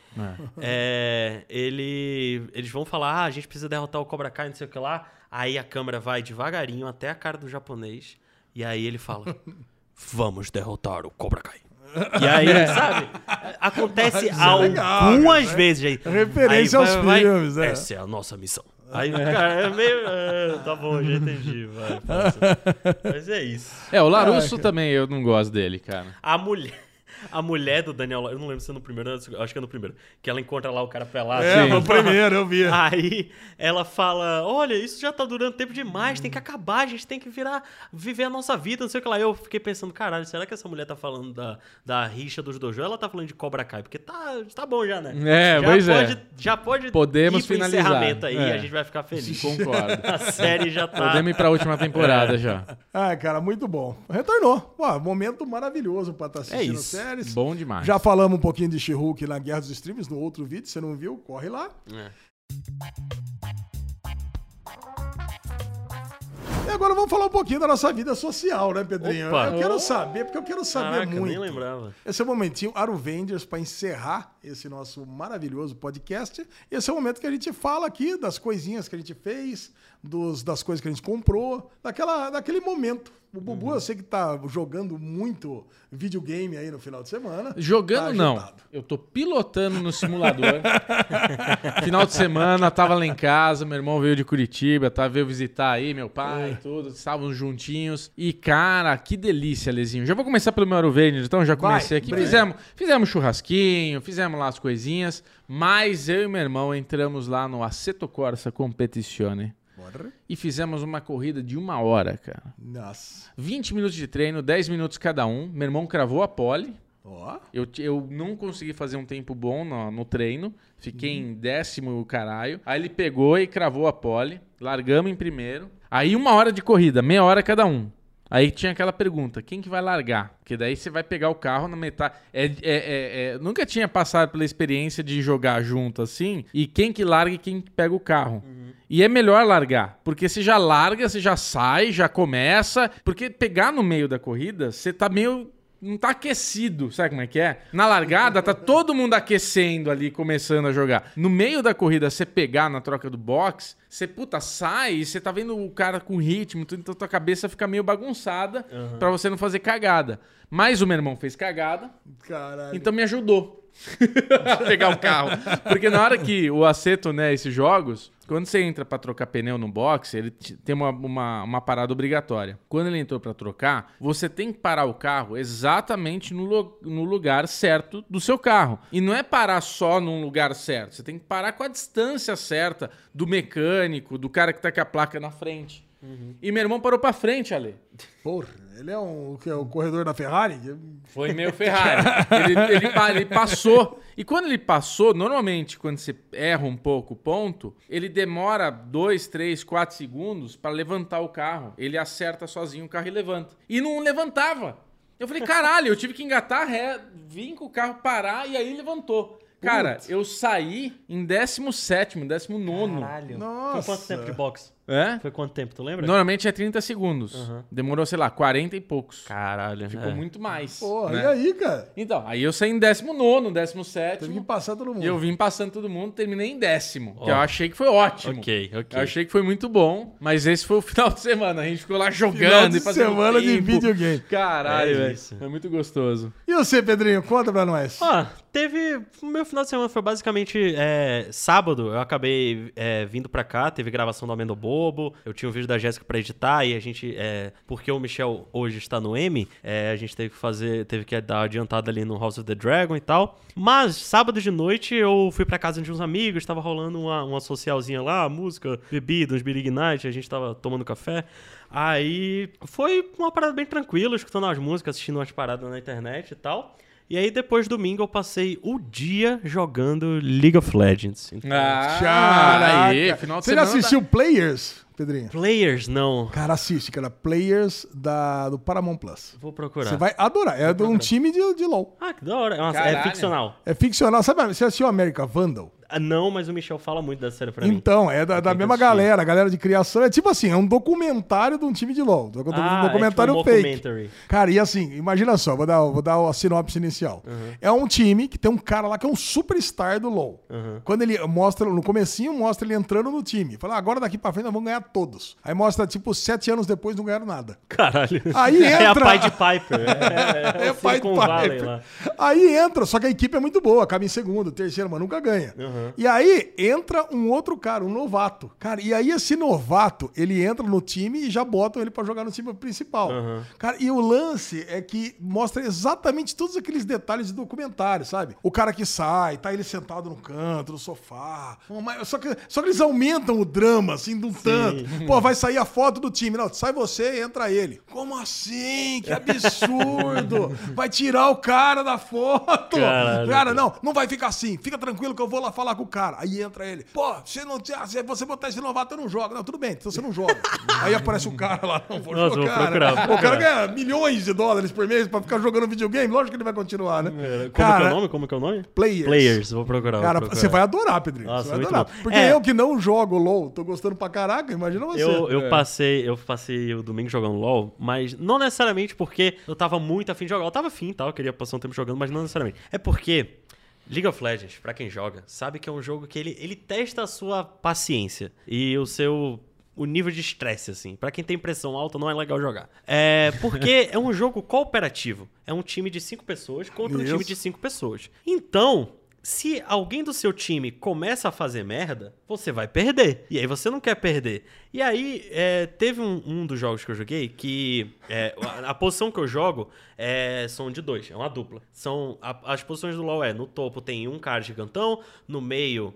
É, ele, eles vão falar: ah, a gente precisa derrotar o Cobra Kai, não sei o que lá. Aí a câmera vai devagarinho até a cara do japonês. E aí ele fala: Vamos derrotar o Cobra Kai. E aí, sabe? Acontece é legal, algumas né? vezes aí. Referência Aí aos vai- vai, filmes, é. Essa é a nossa missão. Aí, cara, é meio. é, tá bom, já entendi. Vai. Mas é isso. É, o Larusso também, eu não gosto dele, cara. A mulher. A mulher do Daniel, eu não lembro se é no primeiro, eu acho que é no primeiro, que ela encontra lá o cara pelado. É, Sim. no primeiro, eu vi. Aí ela fala: Olha, isso já tá durando tempo demais, tem que acabar, a gente tem que virar, viver a nossa vida, não sei o que lá. Eu fiquei pensando: caralho, será que essa mulher tá falando da, da rixa dos dojo? Ela tá falando de Cobra Kai? Porque tá, tá bom já, né? É, já pois é. pode, Já pode Podemos ir pro finalizar. encerramento aí, É. a gente vai ficar feliz. Concordo. A série já tá. Podemos ir pra última temporada já. Ai, cara, muito bom. Retornou. Pô, momento maravilhoso pra estar assistindo isso. Séries. Bom demais. Já falamos um pouquinho de She-Hulk na Guerra dos Streams no outro vídeo, você não viu? Corre lá. É. E agora vamos falar um pouquinho da nossa vida social, né, Pedrinho? Opa. Eu quero saber, porque eu quero saber Caraca, muito. nem lembrava. Esse é o momentinho Aruvengers para encerrar esse nosso maravilhoso podcast. Esse é o momento que a gente fala aqui das coisinhas que a gente fez, dos, das coisas que a gente comprou, daquela, daquele momento. O Bubu, Uhum. eu sei que tá jogando muito videogame aí no final de semana. Jogando Tá não. Eu tô pilotando no simulador. Final de semana, tava lá em casa, meu irmão veio de Curitiba, tá, veio visitar aí, meu pai, É. tudo, estávamos juntinhos. E, cara, que delícia, Lezinho. Já vou começar pelo meu Aruvênio, então já comecei Vai, aqui. Fizemos, fizemos churrasquinho, fizemos lá as coisinhas, mas eu e meu irmão entramos lá no Aceto Corsa Competizione E fizemos uma corrida de uma hora, cara. Nossa. 20 minutos de treino, 10 minutos cada um. Meu irmão cravou a pole. Ó. Eu, eu não consegui fazer um tempo bom no, no treino. Fiquei em décimo o caralho. Aí ele pegou e cravou a pole. Largamos em primeiro. Aí uma hora de corrida, meia hora cada um. Aí tinha aquela pergunta, quem que vai largar? Porque daí você vai pegar o carro na metade. É, é- é- é- nunca tinha passado pela experiência de jogar junto assim. E quem que larga e quem que pega o carro. E E é melhor largar, porque você já larga, você já sai, já começa. Porque pegar no meio da corrida, você tá meio. Não tá aquecido, sabe como é que é? Na largada, tá todo mundo aquecendo ali, começando a jogar. No meio da corrida, você pegar na troca do box, você, puta, sai e você tá vendo o cara com ritmo, então tua cabeça fica meio bagunçada pra você não fazer cagada. Mas o meu irmão fez cagada, Caralho. então me ajudou a pegar o carro. Porque na hora que o Aceto, né, esses jogos, quando você entra pra trocar pneu no box, ele te- tem uma, uma, uma parada obrigatória. Quando ele entrou pra trocar, você tem que parar o carro exatamente no, no lugar certo do seu carro. E não é parar só num lugar certo, você tem que parar com a distância certa do mecânico, do cara que tá com a placa na frente. E meu irmão parou pra frente, Ale. Porra, ele é um, o que é o corredor da Ferrari? Foi meio Ferrari. ele, ele ele passou. E quando ele passou, normalmente, quando você erra um pouco o ponto, ele demora 2, 3, 4 segundos pra levantar o carro. Ele acerta sozinho o carro e levanta. E não levantava. Eu falei, caralho, eu tive que engatar ré, vim com o carro parar e aí levantou. Cara, eu saí em 17, 19. Caralho. Nossa. Foi quanto tempo de boxe? É? Foi quanto tempo, tu lembra? Normalmente é 30 segundos. Demorou, sei lá, 40 e poucos. Caralho. Ficou é. muito mais. Porra, né? e aí, cara? Então, aí eu saí em 19, 17. Teve que passar todo mundo. E eu vim passando todo mundo, terminei em décimo. Que Ó. eu achei que foi ótimo. Ok, ok. Eu achei que foi muito bom, mas esse foi o final de semana. A gente ficou lá Final jogando de e fazendo semana de tempo. videogame. Caralho, É velho. isso. Foi muito gostoso. E você, Pedrinho? Conta pra nós. Ó, teve. O meu final de semana foi basicamente é, sábado. Eu acabei é, vindo pra cá, teve gravação do Amendo Eu tinha o vídeo da Jéssica pra editar e a gente. É, porque o Michel hoje está no M, é, a gente teve que fazer. Teve que dar adiantada ali no House of the Dragon e tal. Mas sábado de noite eu fui pra casa de uns amigos, tava rolando uma, uma socialzinha lá, música, bebida, uns Big Night, a gente tava tomando café. Aí foi uma parada bem tranquila, escutando as músicas, assistindo umas paradas na internet e tal. E aí, depois domingo, eu passei o dia jogando League of Legends. Então, Ah, Caraca. aí, final de Você já semana. assistiu Players, Pedrinho? Players, não. Cara, assiste, cara. Players da, do Paramount Plus. Vou procurar. Você vai adorar. É de um time de, de LoL. Ah, que da hora. É, é ficcional. É ficcional. Sabe, você assistiu America Vandal? Ah, não, mas o Michel fala muito dessa série pra mim. Então, é da, da mesma galera, a galera de criação. É tipo assim, é um documentário de um time de LoL. Um Ah, documentário é tipo um fake. Cara, e assim, imagina só, vou dar, vou dar a sinopse inicial. É um time que tem um cara lá que é um superstar do LoL. Quando ele mostra, no comecinho, mostra ele entrando no time. Fala, ah, agora daqui pra frente nós vamos ganhar todos. Aí mostra, tipo, sete anos depois não ganharam nada. Caralho. Aí É a entra- pai de Piper. É, é, É o pai. Valley lá. Aí entra, só que a equipe é muito boa, acaba em segundo, terceiro, mas nunca ganha. E aí entra um outro cara, um novato. Cara, e aí esse novato, ele entra no time e já botam ele pra jogar no time principal. Cara, e o lance é que mostra exatamente todos aqueles detalhes de documentário, sabe? O cara que sai, tá ele sentado no canto, no sofá. Só que, só que eles aumentam o drama, assim, de um tanto. Pô, vai sair a foto do time. Não, sai você entra ele. Como assim? Que absurdo! vai tirar o cara da foto! Caralho. Cara, não, não vai ficar assim. Fica tranquilo que eu vou lá falar com o cara. Aí entra ele. Pô, você não se você botar esse novato, eu não jogo. Não, tudo bem, então você não joga. Aí aparece o cara lá, não vou Nossa, vou jogar. procurar, vou O cara ganha milhões de dólares por mês pra ficar jogando videogame. Lógico que ele vai continuar, né? Como cara, que é o nome? Como que é o nome? Players. Players, vou procurar. vou Cara, procurar. você vai adorar, Pedrinho. Nossa, você vai adorar. bom. Porque É. eu que não jogo LOL, tô gostando pra caraca, imagina você. Eu, eu É. passei, eu passei o domingo jogando LOL, mas não necessariamente porque eu tava muito afim de jogar. Eu tava afim e tal, eu queria passar um tempo jogando, mas não necessariamente. É porque League of Legends, pra quem joga, sabe que é um jogo que ele, ele testa a sua paciência e o seu o nível de estresse, assim. Pra quem tem pressão alta, não é legal jogar. É porque é um jogo cooperativo. É um time de cinco pessoas contra um Isso. time de cinco pessoas. Então, se alguém do seu time começa a fazer merda, você vai perder. E aí você não quer perder. E aí, é, teve um, um dos jogos que eu joguei que é, a, a posição que eu jogo é, são de dois, é uma dupla. São a- as posições do LoL é no topo tem um cara gigantão, no meio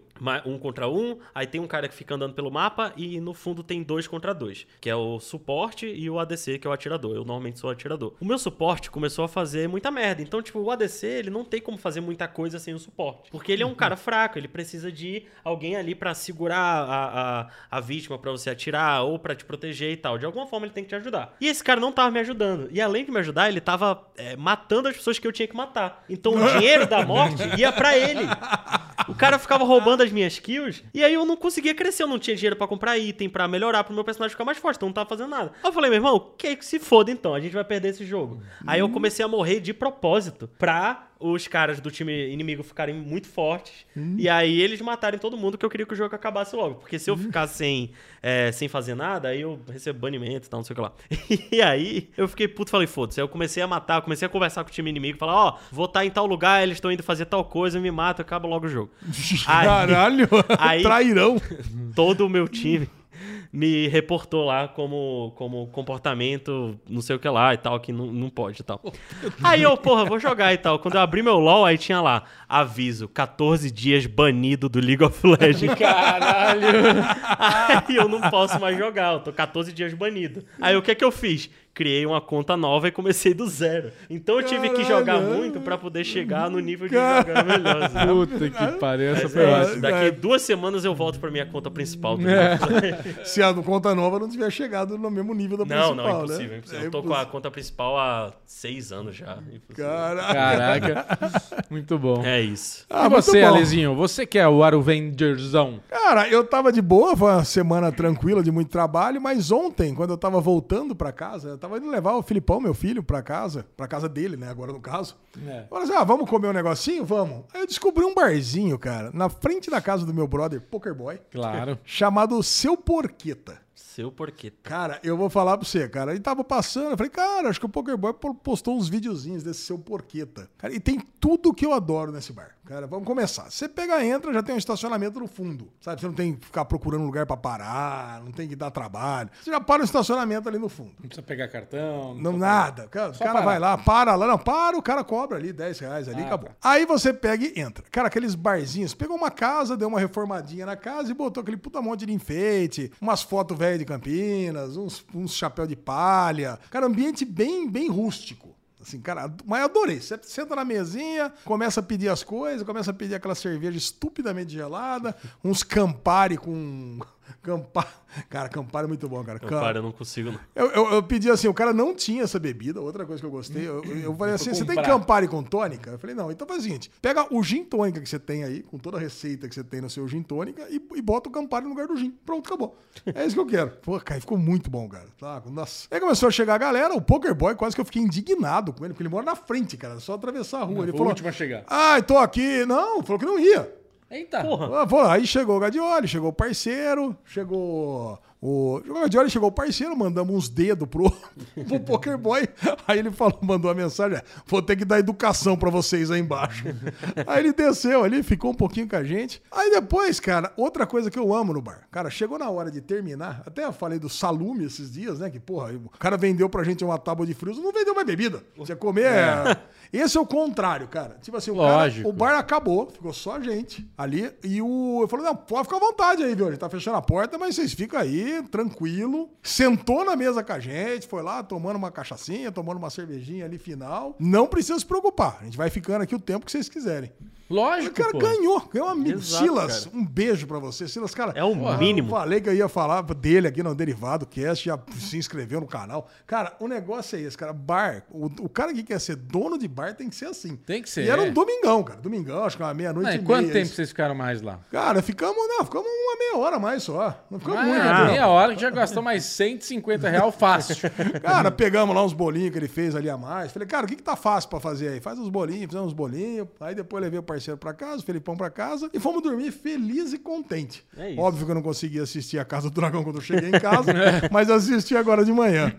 um contra um, aí tem um cara que fica andando pelo mapa e no fundo tem dois contra dois, que é o suporte e o ADC, que é o atirador. Eu normalmente sou atirador. O meu suporte começou a fazer muita merda. Então, tipo, o ADC, ele não tem como fazer muita coisa sem o suporte. Porque ele é um cara fraco, ele precisa de alguém ali pra segurar a, a, a vítima pra você atirar ou pra te proteger e tal. De alguma forma ele tem que te ajudar. E esse cara não tava me ajudando. E além de me ajudar, ele tava é, matando as pessoas que eu tinha que matar. Então o dinheiro da morte ia pra ele. O cara ficava roubando as as minhas kills, e aí eu não conseguia crescer, eu não tinha dinheiro pra comprar item, pra melhorar, pro meu personagem ficar mais forte, então não tava fazendo nada. Aí eu falei, meu irmão, que que se foda então, a gente vai perder esse jogo. Aí eu comecei a morrer de propósito, pra os caras do time inimigo ficarem muito fortes, e aí eles matarem todo mundo, que eu queria que o jogo acabasse logo. Porque se eu ficasse sem, é, sem fazer nada, aí eu recebo banimento e tal, não sei o que lá. E aí eu fiquei puto, falei, foda-se. Aí eu comecei a matar, comecei a conversar com o time inimigo, falar, ó, vou estar em tal lugar, eles estão indo fazer tal coisa, me mata, acaba logo o jogo. Aí- Caralho, aí- trairão. todo o meu time me reportou lá como, como comportamento não sei o que lá e tal, que não, não pode e tal. Aí eu, porra, vou jogar e tal. Quando eu abri meu LoL, aí tinha lá, aviso, 14 dias banido do League of Legends. Caralho. Aí eu não posso mais jogar, eu tô 14 dias banido. Aí o que é que eu fiz? Criei uma conta nova e comecei do zero. Então eu tive que jogar Caralho. muito pra poder chegar no nível de jogar melhor. Puta que pariu, essa foi é isso. Daqui duas semanas eu volto pra minha conta principal. of Legends. Se a conta nova não tiver chegado no mesmo nível da Não, principal, não, é impossível, né? é impossível. É Eu tô com a conta principal há seis anos já. Impossível. Caraca. Caraca. Muito bom. É isso. Ah, e você, bom. Alezinho? Você que é o Aruvengerzão. Cara, eu tava de boa, foi uma semana tranquila de muito trabalho, mas ontem, quando eu tava voltando pra casa, eu tava indo levar o Filipão, meu filho, pra casa, pra casa dele, né, agora no caso. É. Eu falei assim, ah, vamos comer um negocinho? Vamos. Aí eu descobri um barzinho, cara, na frente da casa do meu brother, Poker Boy, Claro. chamado Seu Porqueta. Seu porquê. Cara, eu vou falar pra você, cara. Ele tava passando, eu falei, cara, acho que o Pokerboy po- postou uns videozinhos desse seu porqueta. Cara, e tem tudo que eu adoro nesse bar. Cara, vamos começar. Você pega, entra, já tem um estacionamento no fundo. Sabe? Você não tem que ficar procurando lugar pra parar, não tem que dar trabalho. Você já para o estacionamento ali no fundo. Não precisa pegar cartão. Não, nada. Cara, o cara parar. vai lá, para lá, não, para, o cara cobra ali 10 reais ali, Ah, acabou. tá. Aí você pega e entra. Cara, aqueles barzinhos, pegou uma casa, deu uma reformadinha na casa e botou aquele puta monte de enfeite, umas fotos velhas de Campinas, uns, uns chapéu de palha. Cara, ambiente bem, bem rústico. Assim, cara, mas eu adorei. Você senta na mesinha, começa a pedir as coisas, começa a pedir aquela cerveja estupidamente gelada, uns Campari com. Campari. Cara, Campari é muito bom, cara. Eu, Cam- para, eu não consigo, não. eu, eu, eu pedi assim, o cara não tinha essa bebida, outra coisa que eu gostei. Eu, eu falei assim: você tem comprar. Campari com tônica? Eu falei, não, então faz o seguinte: pega o gin tônica que você tem aí, com toda a receita que você tem no seu gin tônica, e, e bota o Campari no lugar do gin. Pronto, acabou. É isso que eu quero. Pô, cara, ficou muito bom, cara. Tá, nossa. Aí começou a chegar a galera, o Poker Boy, quase que eu fiquei indignado com ele, porque ele mora na frente, cara, só atravessar a rua. ele foi o falou: último a chegar. Ai, tô aqui. Não, falou que não ia. Eita. Porra. Ah, foi lá. Aí chegou o Gadioli, chegou o parceiro, chegou o. O Gadioli, chegou o parceiro, mandamos uns dedos pro, pro Poker Boy. Aí ele falou, mandou a mensagem: é, vou ter que dar educação pra vocês aí embaixo. aí ele desceu ali, ficou um pouquinho com a gente. Aí depois, cara, outra coisa que eu amo no bar. Cara, chegou na hora de terminar. Até eu falei do salume esses dias, né? Que, porra, o cara vendeu pra gente uma tábua de frios, não vendeu mais bebida. Você comer. é- Esse é o contrário, cara. Tipo assim, o, cara, o bar acabou, ficou só a gente ali. E o. Eu falei, não, pode ficar à vontade aí, viu? A gente tá fechando a porta, mas vocês ficam aí, tranquilo. Sentou na mesa com a gente, foi lá tomando uma cachaçinha, tomando uma cervejinha ali final. Não precisa se preocupar. A gente vai ficando aqui o tempo que vocês quiserem. O Lógico, cara pô. ganhou, ganhou um amigo. Exato, Silas, cara. um beijo pra você. Silas, cara. É o porra, mínimo. Eu falei que eu ia falar dele aqui no Derivado Cast, já se inscreveu no canal. Cara, o negócio é esse, cara. Bar, o, o cara que quer ser dono de bar tem que ser assim. Tem que ser, E era é. um domingão, cara. Domingão, acho que uma meia-noite Não, e e meia. quanto tempo isso. vocês ficaram mais lá? Cara, ficamos, não, ficamos uma meia hora a mais só. Não ficamos Ah, muito tempo. meia hora que já gastou mais 150 reais fácil. Cara, pegamos lá uns bolinhos que ele fez ali a mais. Falei, cara, o que, que tá fácil pra fazer aí? Faz uns bolinhos, fizemos uns bolinhos. Aí depois levei o parceiro pra casa, o Felipão pra casa e fomos dormir feliz e contente. É isso. Óbvio que eu não consegui assistir a Casa do Dragão quando eu cheguei em casa, mas assisti agora de manhã.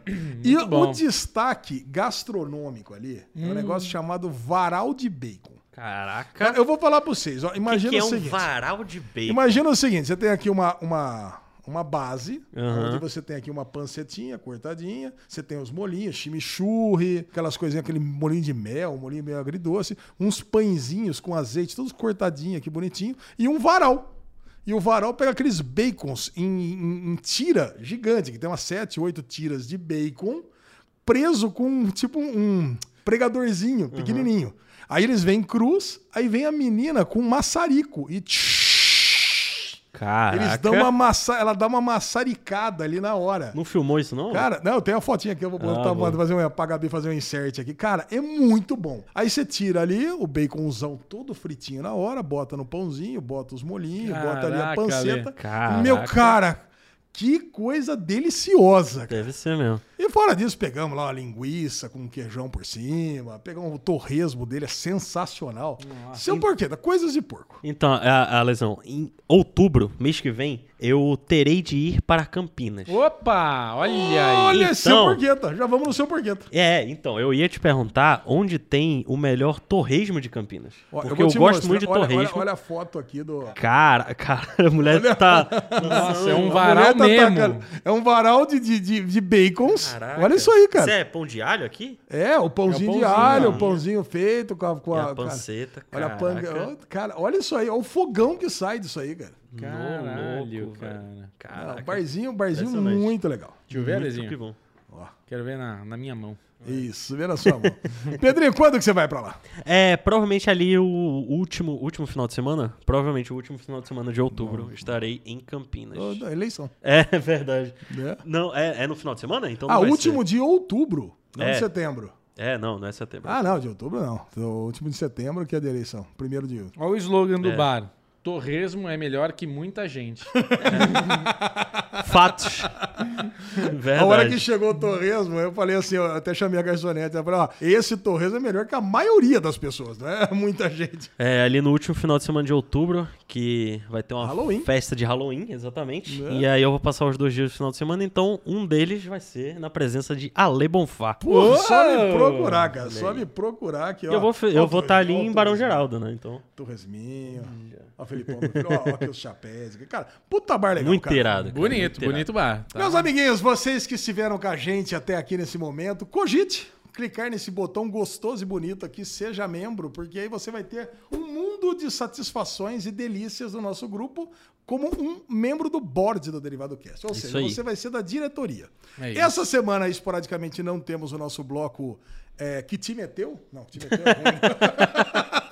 e o bom. destaque gastronômico ali é um negócio chamado varal de bacon. Caraca. Cara, eu vou falar pra vocês, ó, O que, imagina que é o um seguinte. varal de bacon? Imagina o seguinte: você tem aqui uma, uma, uma base, Aham. onde você tem aqui uma pancetinha cortadinha, você tem os molinhos, chimichurri, aquelas coisinhas, aquele molinho de mel, um molinho meio agridoce, uns pãezinhos com azeite, todos cortadinhos aqui bonitinho, e um varal. E o varal pega aqueles bacons em, em- em tira gigante, que tem umas 7, 8 tiras de bacon, preso com tipo um pregadorzinho pequenininho. Aí eles vêm cruz, aí vem a menina com um maçarico e tsh, Caraca. Eles dão uma massa, ela dá uma maçaricada ali na hora. Não filmou isso, não? Cara, não, tem uma fotinha aqui, eu vou botar, Ah, boa. fazer um, pra Gabi fazer um insert aqui. Cara, é muito bom. Aí você tira ali o baconzão todo fritinho na hora, bota no pãozinho, bota os molhinhos, bota ali a Caraca, panceta. Caraca. Meu cara, que coisa deliciosa. cara. Deve ser mesmo. E fora disso, pegamos lá uma linguiça com queijão por cima, pegamos o torresmo dele, é sensacional. Seu porquê, coisas de porco. Então, a, a lesão, em outubro, mês que vem, eu terei de ir para Campinas. Opa, olha aí. Olha, Então- seu porqueta. Já vamos no seu porqueta. É, então, eu ia te perguntar onde tem o melhor torresmo de Campinas. Ó, Porque eu, te gosto mostrar. muito de Olha- torresmo. Olha, olha a foto aqui do. Cara, cara, a mulher tá. Nossa, é um varal tá mesmo. tacando- É um varal de, de, de, de bacons. Caraca. Olha isso aí, cara. Isso é pão de alho aqui? É, o pãozinho, É o de pãozinho, alho, né? o pãozinho feito com a. Com a a cara, panceta, olha a panga. Cara, olha isso aí. Olha o fogão que sai disso aí, cara. Caralho, louco, cara. Não, Caraca. barzinho, barzinho muito legal. Deixa eu ver, Alezinho. que bom. Quero ver na, na minha mão. Isso, vê na sua mão. Pedrinho, quando que você vai pra lá? É, provavelmente ali o último, último final de semana, provavelmente o último final de semana de outubro, estarei em Campinas. Da eleição. É verdade. né? Não, é, é no final de semana? Então Ah, não vai último ser. de outubro, não É. de setembro. É, não, não é setembro. Ah, não, de outubro não. O último de setembro que é de eleição. Primeiro de Olha o slogan do É. bar. Torresmo é melhor que muita gente. Fatos. verdade. A hora que chegou o torresmo, eu falei assim, eu até chamei a garçonete, eu falei, ó, esse torresmo é melhor que a maioria das pessoas, não é muita gente. É, ali no último final de semana de outubro, que vai ter uma Halloween. festa de Halloween, exatamente. É. E aí eu vou passar os dois dias do final de semana, então um deles vai ser na presença de Ale Bonfá. Pô, só me procurar, cara, só me procurar aqui, ó. eu vou fe- Ó eu vou estar ali em ó Barão. Geraldo, né? Então, Torresminho, ó o Felipão, ó, ó aqui os chapéus. Cara, puta bar legal, muito cara. irado. cara, bonito, muito bonito bar. tá? Meus amiguinhos, vocês que estiveram com a gente até aqui nesse momento, cogite clicar nesse botão gostoso e bonito aqui, seja membro, porque aí você vai ter um mundo de satisfações e delícias do nosso grupo como um membro do board do Derivado Cast. Ou seja, você vai ser da diretoria. É. Essa semana, esporadicamente, não temos o nosso bloco é, Que Time é Teu? Não, Que Time é Teu é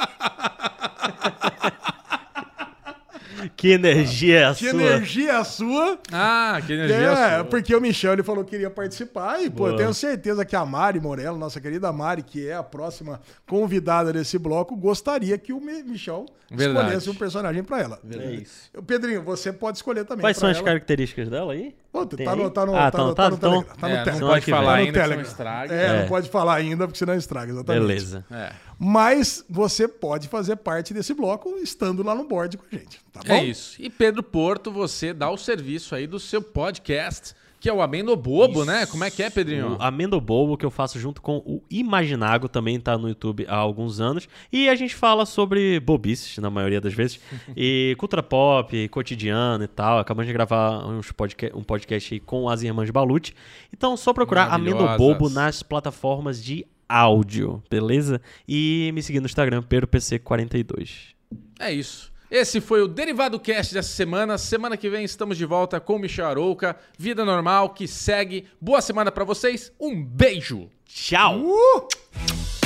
Que energia é a Que sua? energia é a sua? Ah, que energia É, sua. porque o Michel ele falou que queria participar e, pô, eu Boa. tenho certeza que a Mari Morello, nossa querida Mari, que é a próxima convidada desse bloco, gostaria que o Mi- Michel Verdade. escolhesse um personagem pra ela. É isso. Pedrinho, você pode escolher também. Quais pra são as ela. características dela aí? Pô, tá, no, aí? tá no, Ah, tá tá no, no- tá no então- Telegram. Tá no É, Telegram. não pode que falar Tá no ainda que Telegram. não estraga. É, É. não pode falar ainda, porque senão estraga, exatamente. Beleza. É. Mas você pode fazer parte desse bloco estando lá no board com a gente, tá bom? É isso. E Pedro Porto, você dá o serviço aí do seu podcast, que é o Amendo Bobo, né? Como é que é, Pedrinho? O Amendo Bobo, que eu faço junto com o Imaginago, também tá no YouTube há alguns anos. E a gente fala sobre bobices, na maioria das vezes. e cultura pop, cotidiano e tal. Acabamos de gravar uns podca um podcast aí com as irmãs Balucci. Então, só procurar Amendo. Bobo nas plataformas de áudio, beleza? E me seguir no Instagram, PeroPC42. É isso. Esse foi o Derivado Cast dessa semana. Semana que vem estamos de volta com Michel Arouca. Vida normal que segue. Boa semana pra vocês. Um beijo. Tchau! Uh!